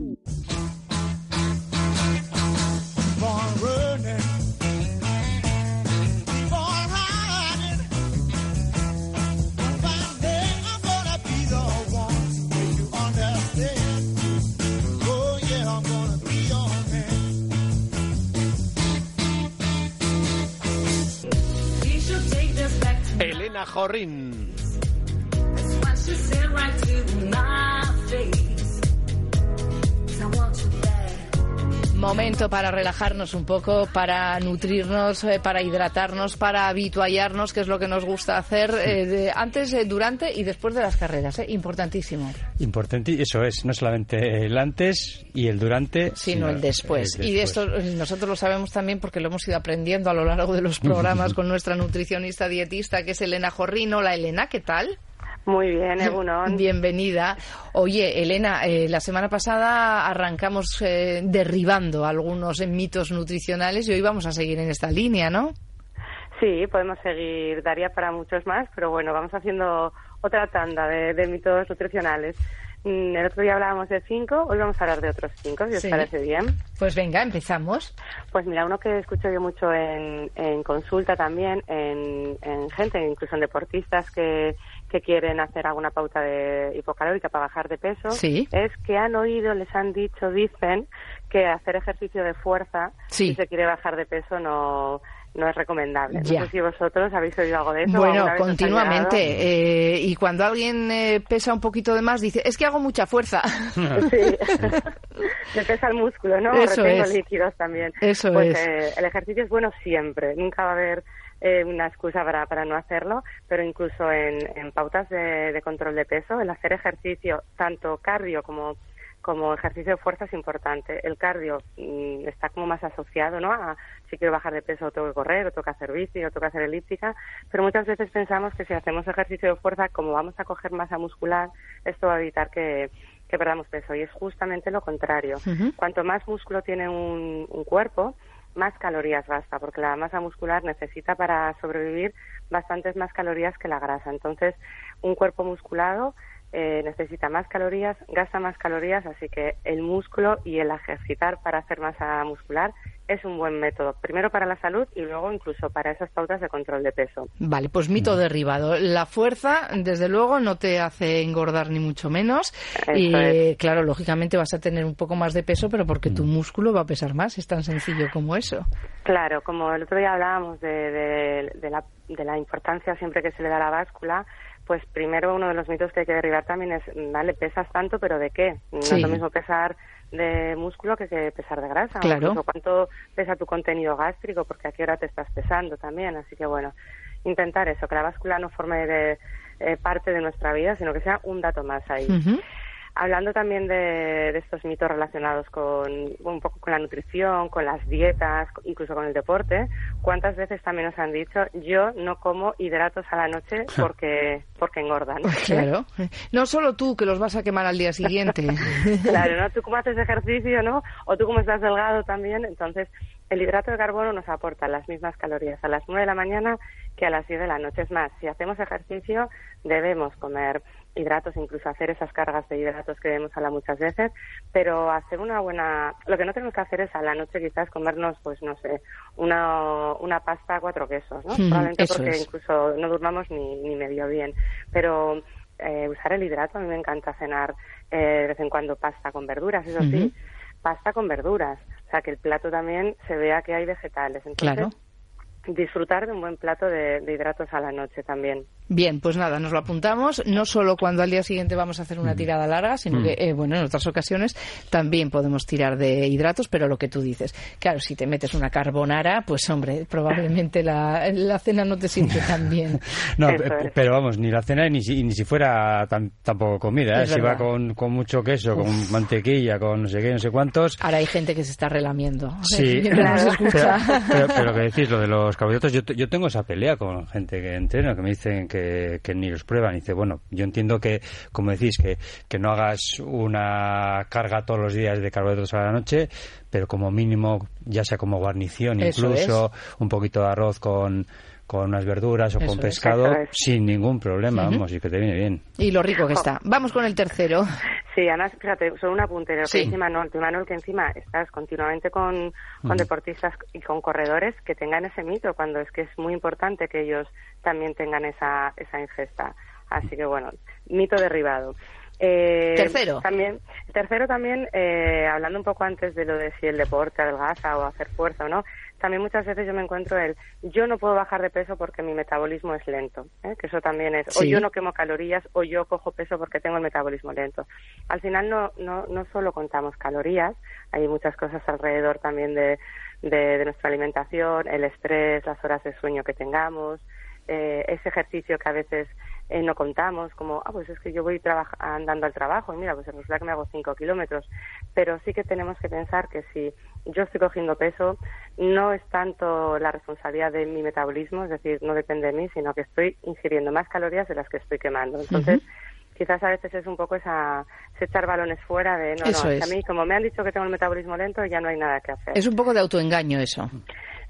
Elena Jorrín. Momento para relajarnos un poco, para nutrirnos, eh, para hidratarnos, para habituallarnos, que es lo que nos gusta hacer eh, de- antes, eh, durante y después de las carreras. eh, Importantísimo. Importante, eso es, no solamente el antes y el durante, sino el después. Y de esto eh, nosotros lo sabemos también porque lo hemos ido aprendiendo a lo largo de los [LAUGHS] programas con nuestra nutricionista dietista, que es Elena Jorrín. Hola, Elena, ¿qué tal? Muy bien, Egunon. [LAUGHS] Bienvenida. Oye, Elena, eh, la semana pasada arrancamos eh, derribando algunos mitos nutricionales y hoy vamos a seguir en esta línea, ¿no? Sí, podemos seguir, daría para muchos más, pero bueno, vamos haciendo otra tanda de, de mitos nutricionales. Mm, El otro día hablábamos de cinco, hoy vamos a hablar de otros cinco, si os parece bien. Pues venga, empezamos. Pues mira, uno que escucho yo mucho en, en consulta también, en, en gente, incluso en deportistas que, que quieren hacer alguna pauta de hipocalórica para bajar de peso, Sí. es que han oído, les han dicho, dicen que hacer ejercicio de fuerza, Sí. si se quiere bajar de peso, no, no es recomendable. Ya. No sé si vosotros habéis oído algo de eso. Bueno, continuamente. eh, y cuando alguien eh, pesa un poquito de más, dice, es que hago mucha fuerza. [LAUGHS] Sí. Le pesa el músculo, ¿no? Eso Retengo es. líquidos también. Eso pues, es. eh, el ejercicio es bueno siempre. Nunca va a haber eh, una excusa para, para no hacerlo, pero incluso en, en pautas de, de control de peso, el hacer ejercicio, tanto cardio como como ejercicio de fuerza es importante. El cardio mm, está como más asociado, ¿no? A si quiero bajar de peso tengo que correr, o tengo que hacer bici, o tengo que hacer elíptica, pero muchas veces pensamos que si hacemos ejercicio de fuerza, como vamos a coger masa muscular, esto va a evitar que, que perdamos peso. Y es justamente lo contrario. Cuanto más músculo tiene un, un cuerpo, más calorías gasta, porque la masa muscular necesita para sobrevivir bastantes más calorías que la grasa. Entonces, un cuerpo musculado eh, necesita más calorías, gasta más calorías, así que el músculo y el ejercitar para hacer masa muscular es un buen método, primero para la salud y luego incluso para esas pautas de control de peso. Vale, pues mito derribado. La fuerza, desde luego, no te hace engordar ni mucho menos. y claro, lógicamente vas a tener un poco más de peso, pero porque tu músculo va a pesar más. Es tan sencillo como eso. Claro, como el otro día hablábamos de, la, de la importancia siempre que se le da a la báscula, pues primero uno de los mitos que hay que derribar también es, vale, pesas tanto, pero ¿de qué? No es lo mismo pesar de músculo que, que pesar de grasa. Claro. O cuánto pesa tu contenido gástrico, porque a qué hora te estás pesando también. Así que bueno, intentar eso, que la báscula no forme de, eh, parte de nuestra vida, sino que sea un dato más ahí. Hablando también de, estos mitos relacionados con un poco con la nutrición, con las dietas, incluso con el deporte, ¿cuántas veces también nos han dicho yo no como hidratos a la noche porque porque engordan? [LAUGHS] Claro. No solo tú que los vas a quemar al día siguiente. [LAUGHS] claro, ¿no? Tú como haces ejercicio, ¿no? O tú como estás delgado también, entonces el hidrato de carbono nos aporta las mismas calorías a las 9 de la mañana que a las 10 de la noche. Es más, si hacemos ejercicio debemos comer hidratos, incluso hacer esas cargas de hidratos que debemos hablar muchas veces, pero hacer una buena... Lo que no tenemos que hacer es a la noche quizás comernos, pues no sé, una, una pasta a cuatro quesos, ¿no? Hmm, Probablemente porque incluso no durmamos ni, ni medio bien, pero eh, usar el hidrato, a mí me encanta cenar eh, de vez en cuando pasta con verduras, eso sí, pasta con verduras, o sea que el plato también se vea que hay vegetales. Entonces, claro disfrutar de un buen plato de, hidratos a la noche también. Bien, pues nada, nos lo apuntamos, no solo cuando al día siguiente vamos a hacer una mm. tirada larga, sino mm. que, eh, bueno, en otras ocasiones también podemos tirar de hidratos, pero lo que tú dices, claro, si te metes una carbonara, pues hombre, probablemente la, la cena no te siente tan bien. [LAUGHS] no, pero vamos, ni la cena ni si, ni si fuera tan, tampoco comida, ¿eh? si va con, con, mucho queso, con mantequilla, con no sé qué, no sé cuántos. Ahora hay gente que se está relamiendo. Sí, [LAUGHS] pero, pero, que decís, lo de los carbohidratos, yo, yo tengo esa pelea con gente que entrena, que me dicen que que, ni los prueban. Y dice, bueno, yo entiendo que, como decís, que, que no hagas una carga todos los días de carbohidratos a la noche, pero como mínimo, ya sea como guarnición, incluso un poquito de arroz con con unas verduras o con pescado sin ningún problema, vamos, y que te viene bien. Y lo rico que está. Vamos con el tercero. Sí, además, fíjate, solo un apunte, que encima, no, que encima estás continuamente con, con deportistas y con corredores que tengan ese mito, cuando es que es muy importante que ellos también tengan esa, esa ingesta. Así que bueno, mito derribado. Eh, tercero. También, tercero también, eh, hablando un poco antes de lo de si el deporte adelgaza o hacer fuerza o no, también muchas veces yo me encuentro el yo no puedo bajar de peso porque mi metabolismo es lento, ¿eh? que eso también es, o yo no quemo calorías o yo cojo peso porque tengo el metabolismo lento. Al final no, no, no solo contamos calorías, hay muchas cosas alrededor también de, de, nuestra alimentación, el estrés, las horas de sueño que tengamos, eh, ese ejercicio que a veces eh, no contamos, como, ah, pues es que yo voy andando al trabajo y mira, pues resulta que me hago cinco kilómetros. Pero sí que tenemos que pensar que si yo estoy cogiendo peso, no es tanto la responsabilidad de mi metabolismo, es decir, no depende de mí, sino que estoy ingiriendo más calorías de las que estoy quemando. Entonces, quizás a veces es un poco esa, echar balones fuera de, no, no, a mí como me han dicho que tengo el metabolismo lento, ya no hay nada que hacer. Es un poco de autoengaño eso.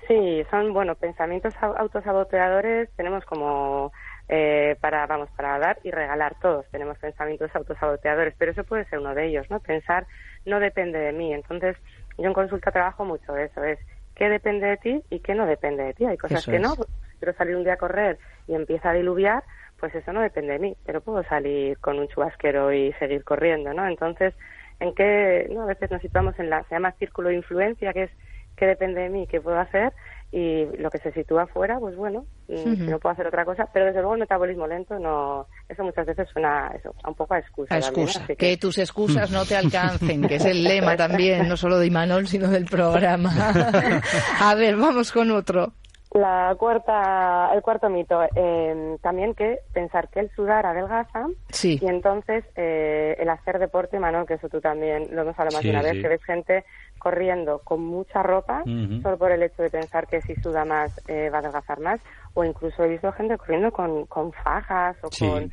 Sí, son, bueno, pensamientos autosaboteadores, tenemos como eh, para, vamos, para dar y regalar todos. Tenemos pensamientos autosaboteadores, pero eso puede ser uno de ellos, ¿no? Pensar no depende de mí. Entonces, yo en consulta trabajo mucho eso, es qué depende de ti y qué no depende de ti. Hay cosas que no. Si quiero salir un día a correr y empieza a diluviar, pues eso no depende de mí, pero puedo salir con un chubasquero y seguir corriendo, ¿no? Entonces, ¿en qué? No, a veces nos situamos en la, se llama círculo de influencia, que es qué depende de mí, qué puedo hacer, y lo que se sitúa fuera, pues bueno, mm, no puedo hacer otra cosa, pero desde luego el metabolismo lento no, eso muchas veces suena eso, a un poco a excusa. A excusa, que... tus excusas no te alcancen, que es el [LAUGHS] lema también, no solo de Imanol, sino del programa. [LAUGHS] a ver, vamos con otro. La cuarta, el cuarto mito, eh, también que pensar que el sudar adelgaza sí. y entonces eh, el hacer deporte, Manuel, que eso tú también lo hemos hablado más de una vez, que ves gente corriendo con mucha ropa solo por el hecho de pensar que si suda más eh, va a adelgazar más, o incluso he visto gente corriendo con, con fajas o, con,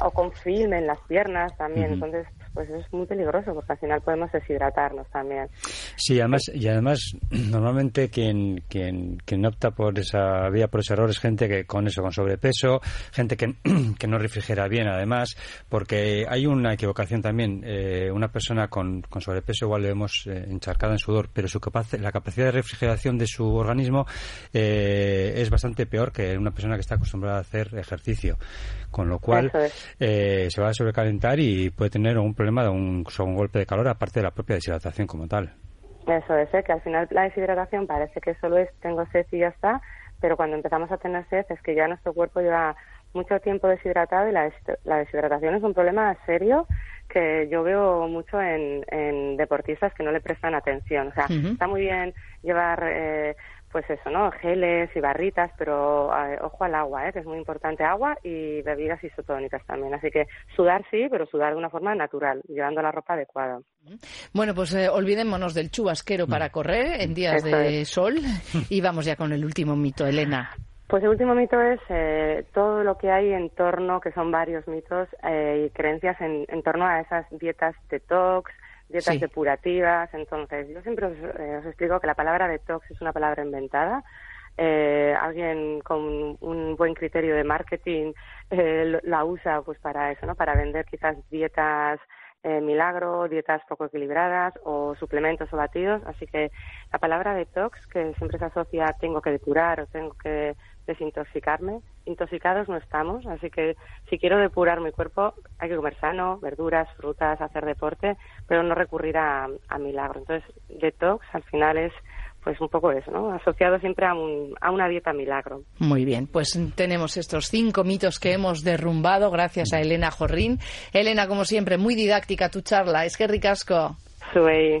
o, con, film en las piernas también, entonces pues es muy peligroso porque al final podemos deshidratarnos también. Sí, además, y además, [CLEARS THROAT] normalmente quien, quien, quien opta por esa vía, por ese error, es gente que con eso, con sobrepeso, gente que, [CLEARS THROAT] que no refrigera bien, además, porque hay una equivocación también. Eh, una persona con, con sobrepeso igual le vemos eh, encharcada en sudor, pero su la capacidad de refrigeración de su organismo eh, es bastante peor que una persona que está acostumbrada a hacer ejercicio. Con lo cual, eh, se va a sobrecalentar y puede tener un problema de un, un golpe de calor, aparte de la propia deshidratación como tal. Eso es, ¿eh? que al final la deshidratación parece que solo es tengo sed y ya está, pero cuando empezamos a tener sed es que ya nuestro cuerpo lleva mucho tiempo deshidratado y la, la deshidratación es un problema serio que yo veo mucho en, en deportistas que no le prestan atención. O sea, está muy bien llevar eh, pues eso, ¿no? Geles y barritas, pero eh, ojo al agua, ¿eh? que es muy importante. Agua y bebidas isotónicas también. Así que sudar sí, pero sudar de una forma natural, llevando la ropa adecuada. Bueno, pues eh, olvidémonos del chubasquero para mm. correr en días de sol [LAUGHS] y vamos ya con el último mito, Elena. Pues el último mito es eh, todo lo que hay en torno, que son varios mitos eh, y creencias en, en torno a esas dietas detox, dietas depurativas. Entonces, yo siempre eh, os, explico que la palabra detox es una palabra inventada. Eh, alguien con un buen criterio de marketing eh, la usa pues para eso, ¿no? Para vender quizás dietas eh, milagro, dietas poco equilibradas o suplementos o batidos. Así que la palabra detox, que siempre se asocia a tengo que depurar o tengo que desintoxicarme, intoxicados no estamos, así que si quiero depurar mi cuerpo hay que comer sano, verduras, frutas, hacer deporte, pero no recurrir a, a milagro. Entonces, detox al final es pues un poco eso, ¿no? Asociado siempre a, un, a, una dieta milagro. Muy bien, pues tenemos estos cinco mitos que hemos derrumbado gracias a Elena Jorrín. Elena, como siempre, muy didáctica tu charla. Es que ricasco. Soy.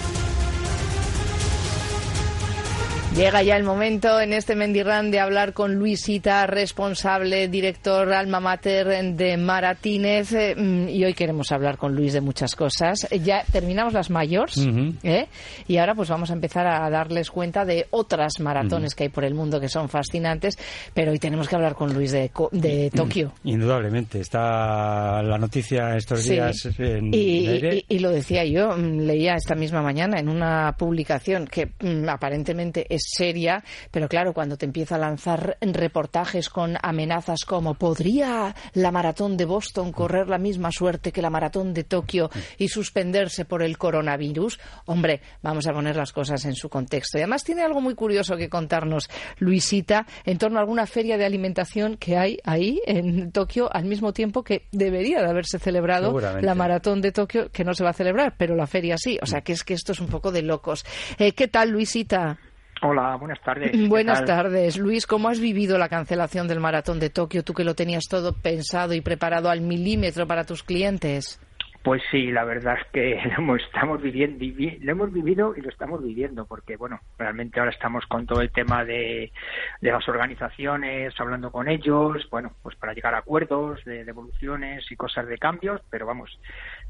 Llega ya el momento en este Mendirán de hablar con Luisita, responsable, director alma mater de Maratínez. Eh, mm, y hoy queremos hablar con Luis de muchas cosas. Ya terminamos las mayores ¿eh? y ahora pues vamos a empezar a darles cuenta de otras maratones que hay por el mundo que son fascinantes. Pero hoy tenemos que hablar con Luis de, de Tokio. Indudablemente. Está la noticia estos días en y, aire. Y, y, lo decía yo, mm, leía esta misma mañana en una publicación que mm, aparentemente es seria, pero claro, cuando te empieza a lanzar reportajes con amenazas como ¿podría la maratón de Boston correr la misma suerte que la maratón de Tokio y suspenderse por el coronavirus? Hombre, vamos a poner las cosas en su contexto. Y además tiene algo muy curioso que contarnos Luisita en torno a alguna feria de alimentación que hay ahí en Tokio al mismo tiempo que debería de haberse celebrado la maratón de Tokio, que no se va a celebrar, pero la feria sí. O sea, que es que esto es un poco de locos. Eh, ¿Qué tal, Luisita? Hola, buenas tardes. Buenas tardes. Luis, ¿cómo has vivido la cancelación del maratón de Tokio? Tú que lo tenías todo pensado y preparado al milímetro para tus clientes. Pues sí, la verdad es que [LAUGHS] lo estamos viviendo, lo hemos vivido y lo estamos viviendo, porque bueno, realmente ahora estamos con todo el tema de, de las organizaciones, hablando con ellos, bueno, pues para llegar a acuerdos de devoluciones y cosas de cambios, pero vamos,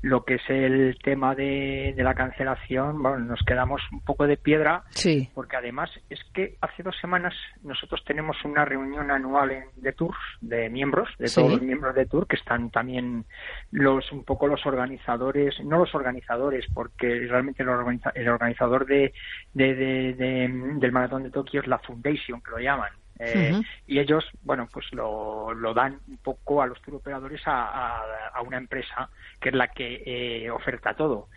lo que es el tema de, de la cancelación, bueno, nos quedamos un poco de piedra, sí. porque además es que hace dos semanas nosotros tenemos una reunión anual en, de Tours de miembros, de todos los miembros de Tour, que están también los un poco los organizadores no los organizadores, porque realmente el, organizador de, del maratón de Tokio es la Foundation, que lo llaman. Eh, y ellos, bueno, pues lo, lo, dan un poco a los tour operadores a, a, una empresa que es la que eh, oferta todo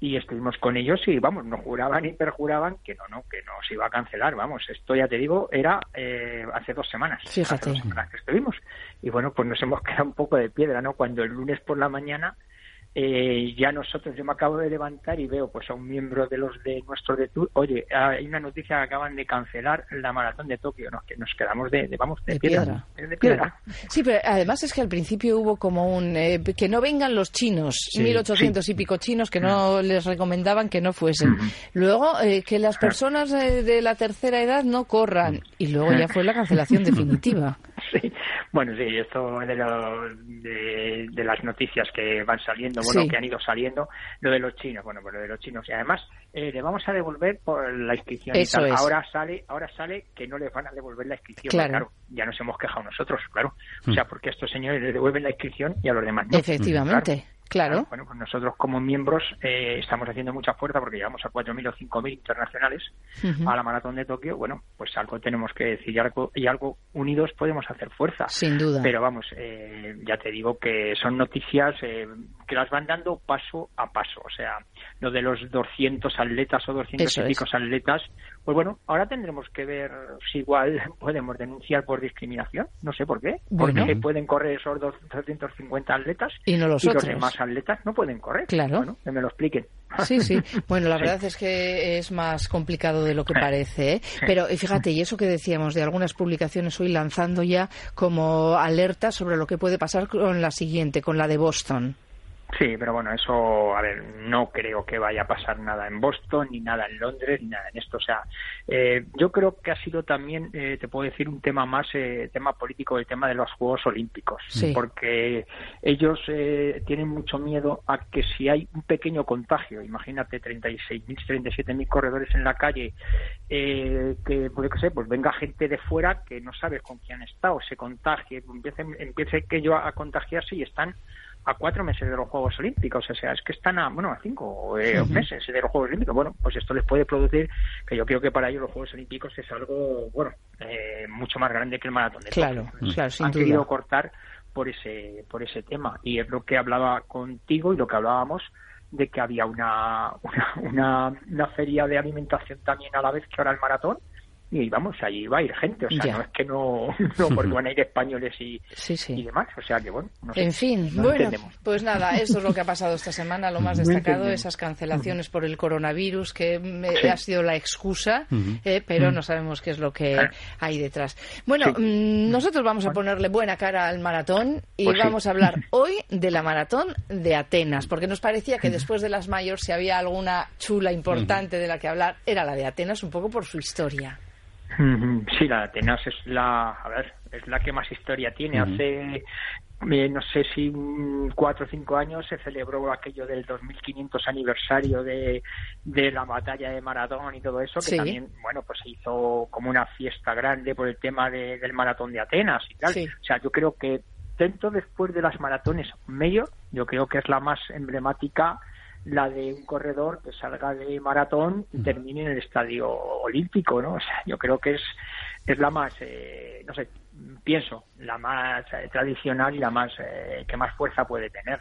y estuvimos con ellos y vamos, no juraban y perjuraban que no, no, que no se iba a cancelar, vamos, esto ya te digo, era eh, hace dos semanas, Fíjate. Hace dos semanas que estuvimos y bueno, pues nos hemos [LAUGHS] quedado un poco de piedra, ¿no? Cuando el lunes por la mañana eh, ya nosotros, yo me acabo de levantar y veo pues a un miembro de los de nuestro de Tour, oye, hay una noticia que acaban de cancelar la maratón de Tokio, nos, que nos quedamos de, vamos, de, piedra, De piedra. Sí, pero además es que al principio hubo como un, eh, que no vengan los chinos, 1800 y pico chinos que no les recomendaban que no fuesen. Luego, eh, que las personas de la tercera edad no corran. Y luego ya fue la cancelación [LAUGHS] definitiva. Sí, bueno, sí, esto de, de, de, las noticias que van saliendo, bueno, que han ido saliendo, lo de los chinos, bueno, pues lo de los chinos. Y además, eh, le vamos a devolver por la inscripción. y tal. Ahora sale ahora sale que no les van a devolver la inscripción. Claro. ya nos hemos quejado nosotros, claro. O sea, mm. porque a estos señores les devuelven la inscripción y a los demás no. Efectivamente. Claro. Bueno, pues nosotros como miembros eh, estamos haciendo mucha fuerza porque llevamos a 4.000 o 5.000 internacionales a la maratón de Tokio. Bueno, pues algo tenemos que decir y algo, y algo unidos podemos hacer fuerza. Sin duda. Pero vamos, eh, ya te digo que son noticias eh, que las van dando paso a paso. O sea, lo de los 200 atletas o 200 y pico atletas, pues bueno, ahora tendremos que ver si igual [LAUGHS] podemos denunciar por discriminación. No sé por qué. Porque pueden correr esos 250 atletas y no los, los demás atletas no pueden correr. Claro. Bueno, que me lo expliquen. [LAUGHS] Sí, sí. Bueno, la verdad es que es más complicado de lo que parece. ¿eh? Pero fíjate, y eso que decíamos de algunas publicaciones hoy lanzando ya como alerta sobre lo que puede pasar con la siguiente, con la de Boston. Sí, pero bueno, eso, a ver, no creo que vaya a pasar nada en Boston, ni nada en Londres, ni nada en esto. O sea, eh, yo creo que ha sido también, eh, te puedo decir, un tema más, eh, tema político, el tema de los Juegos Olímpicos. Porque ellos tienen mucho miedo a que si hay un pequeño contagio, imagínate 36.000, 37.000 corredores en la calle, que, pues, qué sé, pues venga gente de fuera que no sabes con quién está o se contagie, empiece, empiece que yo a contagiarse y están a cuatro meses de los Juegos Olímpicos, o sea, es que están a, bueno, a cinco eh, meses de los Juegos Olímpicos. Bueno, pues esto les puede producir, que yo creo que para ellos los Juegos Olímpicos es algo, bueno, eh, mucho más grande que el maratón de Claro, claro, sin Han querido cortar por ese, por ese tema. Y es lo que hablaba contigo y lo que hablábamos de que había una, [LAUGHS] una, una feria de alimentación también a la vez que ahora el maratón, y vamos, allí va a ir gente, o sea, no es que no, [LAUGHS] no porque van a ir españoles y, [LAUGHS] y demás, o sea que bueno. en fin, bueno, pues nada, eso es lo que ha pasado esta semana, lo [LAUGHS] más destacado, esas cancelaciones por el coronavirus, que ha sido la excusa, eh, pero no sabemos qué es lo que hay detrás. Bueno, mm, nosotros vamos a ponerle buena cara al maratón y pues vamos a hablar hoy de la maratón de Atenas, porque nos parecía que después de las mayores, si había alguna chula importante de la que hablar, era la de Atenas, un poco por su historia. Sí, la Atenas es la, a ver, es la que más historia tiene. Hace, eh, no sé si cuatro o cinco años se celebró aquello del 2500 aniversario de, de la batalla de Maratón y todo eso, que también, bueno, pues se hizo como una fiesta grande por el tema del maratón de Atenas y tal. O sea, yo creo que dentro después de las maratones medio, yo creo que es la más emblemática la de un corredor que salga de maratón y termine en el estadio olímpico, ¿no? O sea, yo creo que es, es la más, eh, no sé, pienso, la más eh, tradicional y la más eh, que más fuerza puede tener.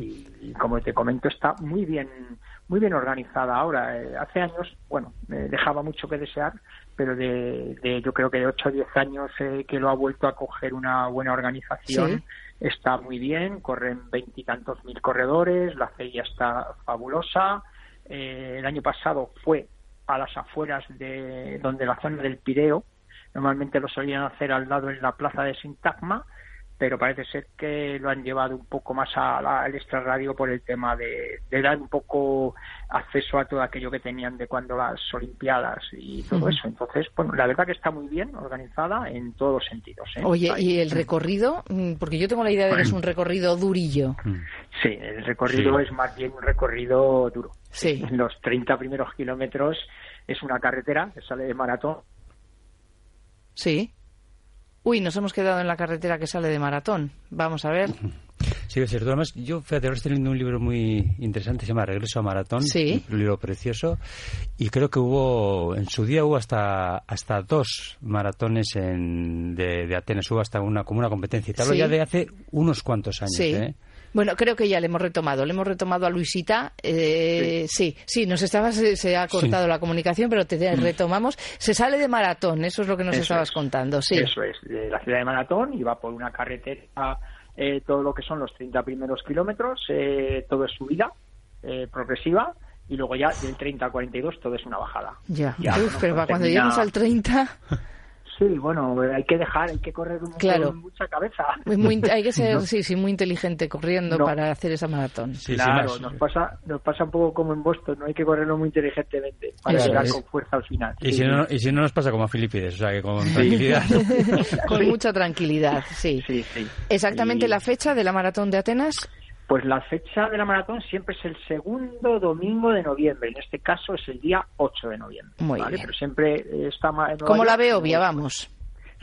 y, como te comento, está muy bien, muy bien organizada ahora. hace años, bueno, dejaba mucho que desear, pero de, de, yo creo que de 8 o 10 años que lo ha vuelto a coger una buena organización está muy bien, corren veintitantos mil corredores, la feria está fabulosa. Eh, el año pasado fue a las afueras de donde la zona del Pireo, normalmente lo solían hacer al lado en la plaza de Sintagma, pero parece ser que lo han llevado un poco más al extrarradio por el tema de, dar un poco acceso a todo aquello que tenían de cuando las Olimpiadas y todo eso. Entonces, bueno, la verdad que está muy bien organizada en todos los sentidos. ¿eh? Oye, ¿y el recorrido? Mm, porque yo tengo la idea de que es un recorrido durillo. Mm. Sí, el recorrido es más bien un recorrido duro. Sí. En los 30 primeros kilómetros es una carretera que sale de maratón. Sí. Uy, nos hemos quedado en la carretera que sale de maratón. Vamos a ver. Sí, es cierto. Además, yo, fíjate, ahora estoy leyendo un libro muy interesante, se llama Regreso a Maratón. Sí. Un libro precioso. Y creo que hubo, en su día hubo hasta hasta dos maratones en, de, Atenas, hubo hasta una, como una competencia. Y te hablo ya de hace unos cuantos años, sí. ¿eh? Bueno, creo que ya le hemos retomado. Le hemos retomado a Luisita. Eh, sí. sí, nos estabas, se, ha cortado la comunicación, pero te mm. retomamos. Se sale de maratón, eso es lo que nos estabas contando. Sí. Eso es, de la ciudad de Maratón y va por una carretera eh, todo lo que son los 30 primeros kilómetros, eh, todo es subida eh, progresiva y luego ya del 30 al 42 todo es una bajada. Ya, Ya, Uf, bueno, pero pues cuando termina- lleguemos al 30, [LAUGHS] Sí, bueno, hay que dejar, hay que correr un- Claro. con mucha cabeza. muy, hay que [LAUGHS] ser, No. sí, sí, muy inteligente corriendo No. para hacer esa maratón. claro, nos pasa, nos pasa un poco como en Boston, no hay que correrlo muy inteligentemente para Eso llegar es. con fuerza al final. Y Sí, si, sí. no, y si no nos pasa como a Filipides, o sea, que con tranquilidad. [LAUGHS] Con mucha tranquilidad, sí. Sí, sí. Exactamente Y- la fecha de la maratón de Atenas. Pues la fecha de la maratón siempre es el segundo domingo de noviembre. En este caso es el día 8 de noviembre. Muy ¿vale? bien. Pero siempre eh, está Nueva Como la. Beovia, vamos.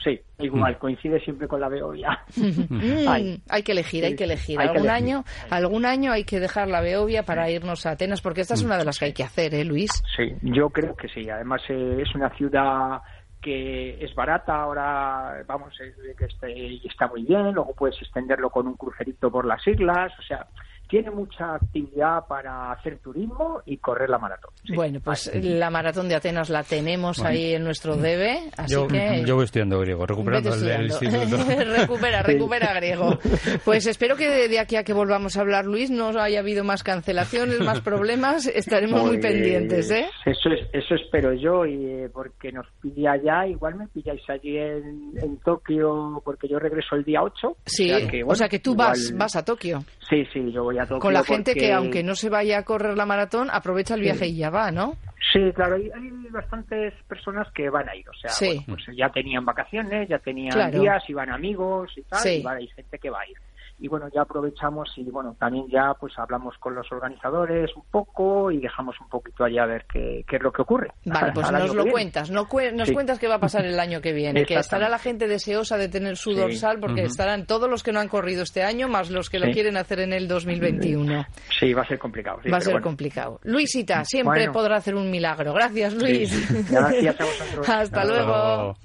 Sí, igual, coincide siempre con la Beovia. [LAUGHS] Mm, Ay. hay que elegir, hay que elegir. Hay que algún elegir. año, algún año hay que dejar la Beovia para irnos a Atenas, porque esta es una de las que hay que hacer, ¿eh, Luis? Sí, yo creo que sí. Además eh, es una ciudad que es barata, ahora vamos, que y está muy bien, luego puedes extenderlo con un crucerito por las islas, o sea, tiene mucha actividad para hacer turismo y correr la maratón. Sí. Bueno, pues la maratón de Atenas la tenemos Bueno. ahí en nuestro debe, así yo, que... yo voy estudiando griego, recuperando el, instituto. [LAUGHS] recupera, recupera griego. Pues espero que de, aquí a que volvamos a hablar, Luis, no haya habido más cancelaciones, más [LAUGHS] problemas. Estaremos muy Pues, pendientes, ¿eh? Eso es, eso espero yo, y eh, porque nos pilla allá, igual me pilláis allí en, en Tokio, porque yo regreso el día 8. Sí, o sea que, o sea que tú igual- vas, vas a Tokio. Sí, sí, yo voy a Tokio. Con la gente que, aunque no se vaya a correr la maratón, aprovecha el viaje y ya va, ¿no? Sí, claro, hay, hay bastantes personas que van a ir, o sea, Sí. bueno, pues ya tenían vacaciones, ya tenían Claro. días, iban amigos y tal, Sí. y va- hay gente que va a ir. Y bueno, ya aprovechamos y bueno, también ya pues hablamos con los organizadores un poco y dejamos un poquito allá a ver qué, qué es lo que ocurre. Vale, pues nos que lo cuentas, no cue- nos Sí. cuentas qué va a pasar el año que viene, que estará la gente deseosa de tener su Sí. dorsal porque estarán todos los que no han corrido este año más los que lo quieren hacer en el 2021. Sí, va a ser complicado. sí, va a ser bueno. complicado. Luisita, siempre Bueno. podrá hacer un milagro. Gracias, Luis. Sí. Gracias a vosotros. [LAUGHS] Hasta Hasta luego. luego.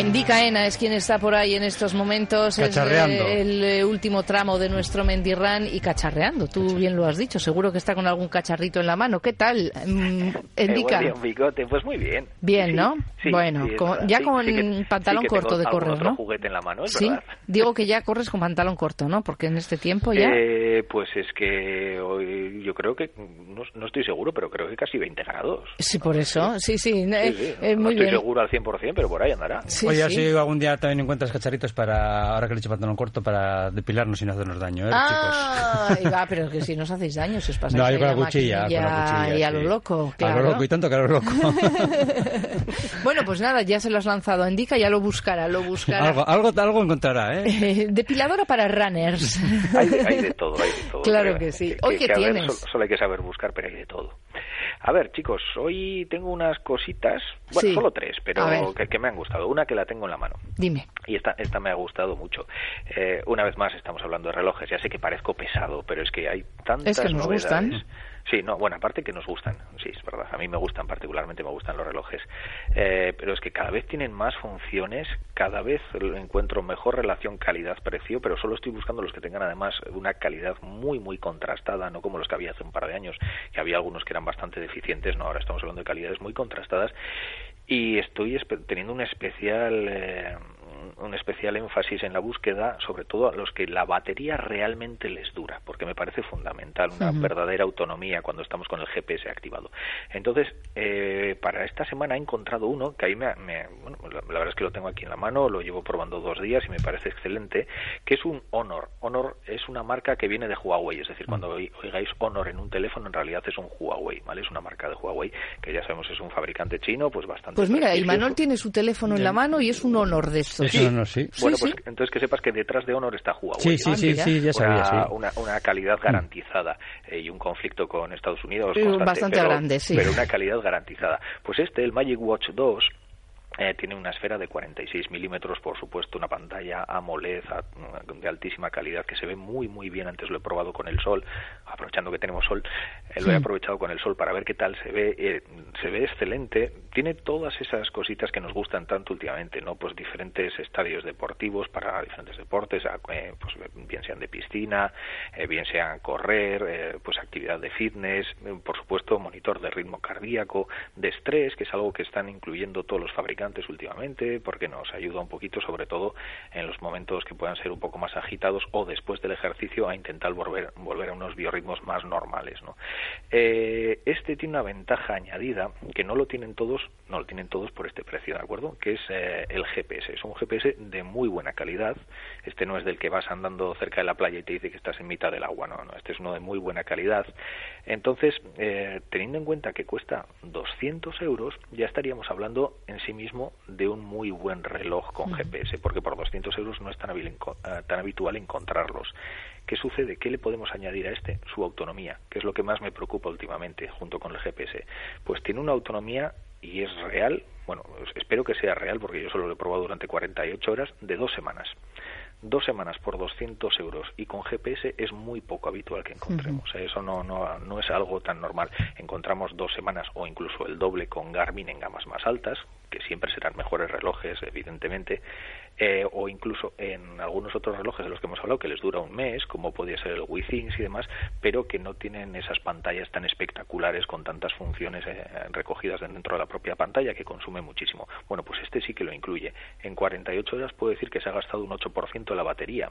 Endy Caena es quien está por ahí en estos momentos. Cacharreando. eh, el eh, último tramo de nuestro Mendirran y cacharreando. Tú bien lo has dicho. Seguro que está con algún cacharrito en la mano. ¿Qué tal, mm, Endica? Eh, bigote. Pues muy bien. Bien, Sí, ¿no? sí, bueno, sí, con- ya Sí, con sí que- pantalón sí que corto tengo de correr, otro ¿no? juguete en la mano, es sí, verdad. digo que ya corres con pantalón corto, ¿no? Porque en este tiempo ya... Eh, pues es que hoy yo creo que, no, no estoy seguro, pero creo que casi 20 grados. Sí, por eso. Sí, sí. eh, Sí, sí, eh, no muy estoy bien. seguro al 100%, pero por ahí andará. Sí, Oye, sí. si algún día también encuentras cacharritos para, ahora que le he hecho pantalón corto, para depilarnos y no hacernos daño, ¿eh, Ah, va, pero que si no os hacéis daño, si os pasáis No, yo con la la cuchilla, con la maquinilla cuchilla, y a sí. lo loco, A claro. lo loco y tanto que a lo loco. [LAUGHS] Bueno, pues nada, ya se lo has lanzado a Indica, ya lo buscará, lo buscará. algo, algo, algo encontrará, ¿eh? [LAUGHS] Eh, Depiladora para runners. Hay de, hay de todo, hay de todo. [LAUGHS] Claro que sí. Hoy, ¿qué a ver, tienes? solo, solo hay que saber buscar, pero hay de todo. A ver, chicos, hoy tengo unas cositas, bueno, Sí. solo tres, pero que, que me han gustado. Una que la tengo en la mano. Dime. Y esta, esta me ha gustado mucho. Eh, una vez más estamos hablando de relojes. Ya sé que parezco pesado, pero es que hay tantas Es que nos novedades. gustan. Sí, no, bueno, aparte que nos gustan, sí, es verdad. A mí me gustan particularmente, me gustan los relojes. Eh, pero es que cada vez tienen más funciones, cada vez encuentro mejor relación calidad-precio, pero solo estoy buscando los que tengan además una calidad muy, muy contrastada, no como los que había hace un par de años, que había algunos que eran bastante deficientes, no, ahora estamos hablando de calidades muy contrastadas y estoy teniendo un especial eh, un especial énfasis en la búsqueda sobre todo a los que la batería realmente les dura porque me parece fundamental una verdadera autonomía cuando estamos con el GPS activado. Entonces eh, para esta semana he encontrado uno que ahí me, me- bueno, la, la verdad es que lo tengo aquí en la mano lo llevo probando dos días y me parece excelente que es un Honor. Honor es una marca que viene de Huawei es decir cuando oi- oigáis Honor en un teléfono en realidad es un Huawei vale es una marca de Huawei que ya sabemos es un fabricante chino pues bastante Pues mira. Imanol tiene su teléfono en la mano y es un honor de estos. Eso no, sí. Bueno, Sí, pues sí. entonces que sepas que detrás de Honor está Huawei. Sí, sí, Ah, sí, sí, ya sabía, una, sí. una, una calidad garantizada eh, y un conflicto con Estados Unidos Eh, constante, bastante pero, grande, sí. pero una calidad garantizada. Pues este, el Magic Watch 2, Eh, tiene una esfera de 46 milímetros, por supuesto, una pantalla AMOLED de altísima calidad que se ve muy, muy bien. Antes lo he probado con el sol, aprovechando que tenemos sol, eh, lo he aprovechado con el sol para ver qué tal se ve. Eh, se ve excelente. Tiene todas esas cositas que nos gustan tanto últimamente, ¿no? Pues diferentes estadios deportivos para diferentes deportes, pues bien sean de piscina, bien sean correr, pues actividad de fitness, por supuesto, monitor de ritmo cardíaco, de estrés, que es algo que están incluyendo todos los fabricantes últimamente, porque nos ayuda un poquito, sobre todo en los momentos que puedan ser un poco más agitados o después del ejercicio, a intentar volver, volver a unos biorritmos más normales. ¿no? Eh, este tiene una ventaja añadida que no lo tienen todos, no lo tienen todos por este precio, ¿de acuerdo? Que es eh, el GPS. Es un GPS de muy buena calidad. Este no es del que vas andando cerca de la playa y te dice que estás en mitad del agua, no, no. Este es uno de muy buena calidad. Entonces, eh, teniendo en cuenta que cuesta 200 euros, ya estaríamos hablando en sí mismo de un muy buen reloj con GPS, porque por 200 euros no es tan, eh, tan habitual encontrarlos. ¿Qué sucede? ¿Qué le podemos añadir a este? Su autonomía, que es lo que más me preocupa últimamente, junto con el GPS. Pues tiene una autonomía y es real, bueno, espero que sea real, porque yo solo lo he probado durante 48 horas, de dos semanas dos semanas por 200 euros y con GPS es muy poco habitual que encontremos. Eso no, no, no es algo tan normal. Encontramos dos semanas o incluso el doble con Garmin en gamas más altas, que siempre serán mejores relojes, evidentemente, eh, o incluso en algunos otros relojes de los que hemos hablado que les dura un mes, como podría ser el Withings y demás, pero que no tienen esas pantallas tan espectaculares con tantas funciones eh, recogidas dentro de la propia pantalla que consume muchísimo. Bueno, pues este sí que lo incluye. En 48 horas puedo decir que se ha gastado un 8% de la batería,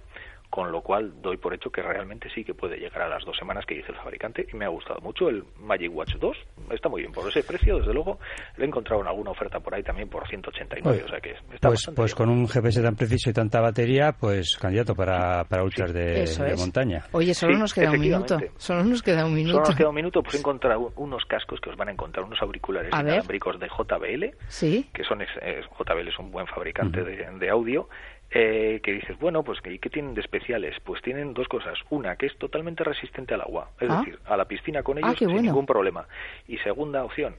con lo cual doy por hecho que realmente sí que puede llegar a las dos semanas que dice el fabricante y me ha gustado mucho el Magic Watch 2, está muy bien por ese precio, desde luego, lo he encontrado en alguna oferta por ahí también por 189, o sea que está pues, pues con un GPS tan preciso y tanta batería, pues candidato para, para ultras de, montaña. Oye, solo nos queda un minuto. Solo nos queda un minuto. Solo nos queda un minuto, pues he encontrado unos cascos que os van a encontrar, unos auriculares inalámbricos de JBL, ¿Sí? que son JBL es un buen fabricante de, audio, eh, que dices, bueno, pues ¿qué, tienen de especiales? Pues tienen dos cosas. Una, que es totalmente resistente al agua, es ah. decir, a la piscina con ah, ellos sin ningún problema. Y segunda opción,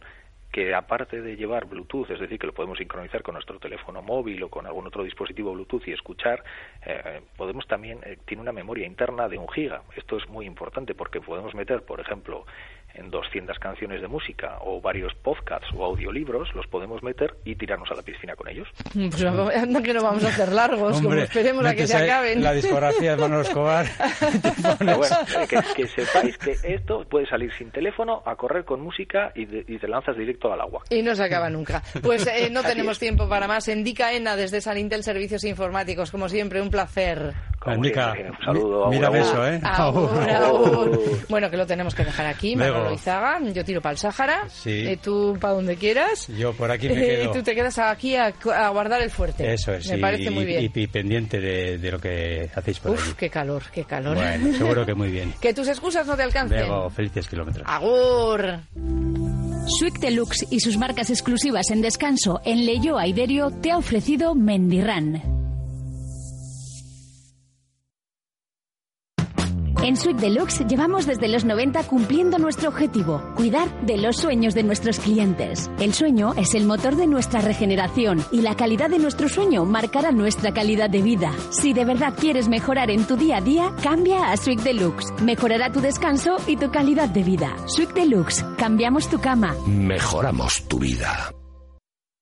que aparte de llevar Bluetooth, es decir, que lo podemos sincronizar con nuestro teléfono móvil o con algún otro dispositivo Bluetooth y escuchar, eh, podemos también, eh, tiene una memoria interna de un giga. Esto es muy importante porque podemos meter, por ejemplo, en 200 canciones de música o varios podcasts o audiolibros, los podemos meter y tirarnos a la piscina con ellos. Pues [LAUGHS] anda que no vamos a hacer largos, como esperemos a que se acaben. La discografía de Manuel Escobar. [LAUGHS] bueno, eh, que, sepáis que esto puede salir sin teléfono, a correr con música y, te lanzas directo al agua. Y no se acaba nunca. Pues eh, no [LAUGHS] tenemos tiempo para más. Endica Ena desde Salintel Servicios Informáticos, como siempre, un placer. Endica, un saludo. Mira eso, ¿eh? [LAUGHS] Bueno, que lo tenemos que dejar aquí yo tiro para el Sáhara, eh, tú para donde quieras. Yo por aquí me quedo. y tú te quedas aquí a, guardar el fuerte. Eso es. Me parece muy bien. Y, pendiente de, lo que hacéis por Uf, qué calor, qué calor. Bueno, seguro que muy bien. [LAUGHS] que tus excusas no te alcancen. Luego, felices kilómetros. ¡Agur! Swick Deluxe y sus marcas exclusivas en descanso en Leyo Iberio te ha ofrecido Mendirán. En Suite Deluxe llevamos desde los 90 cumpliendo nuestro objetivo, cuidar de los sueños de nuestros clientes. El sueño es el motor de nuestra regeneración y la calidad de nuestro sueño marcará nuestra calidad de vida. Si de verdad quieres mejorar en tu día a día, cambia a Suite Deluxe. Mejorará tu descanso y tu calidad de vida. Suite Deluxe, cambiamos tu cama. Mejoramos tu vida.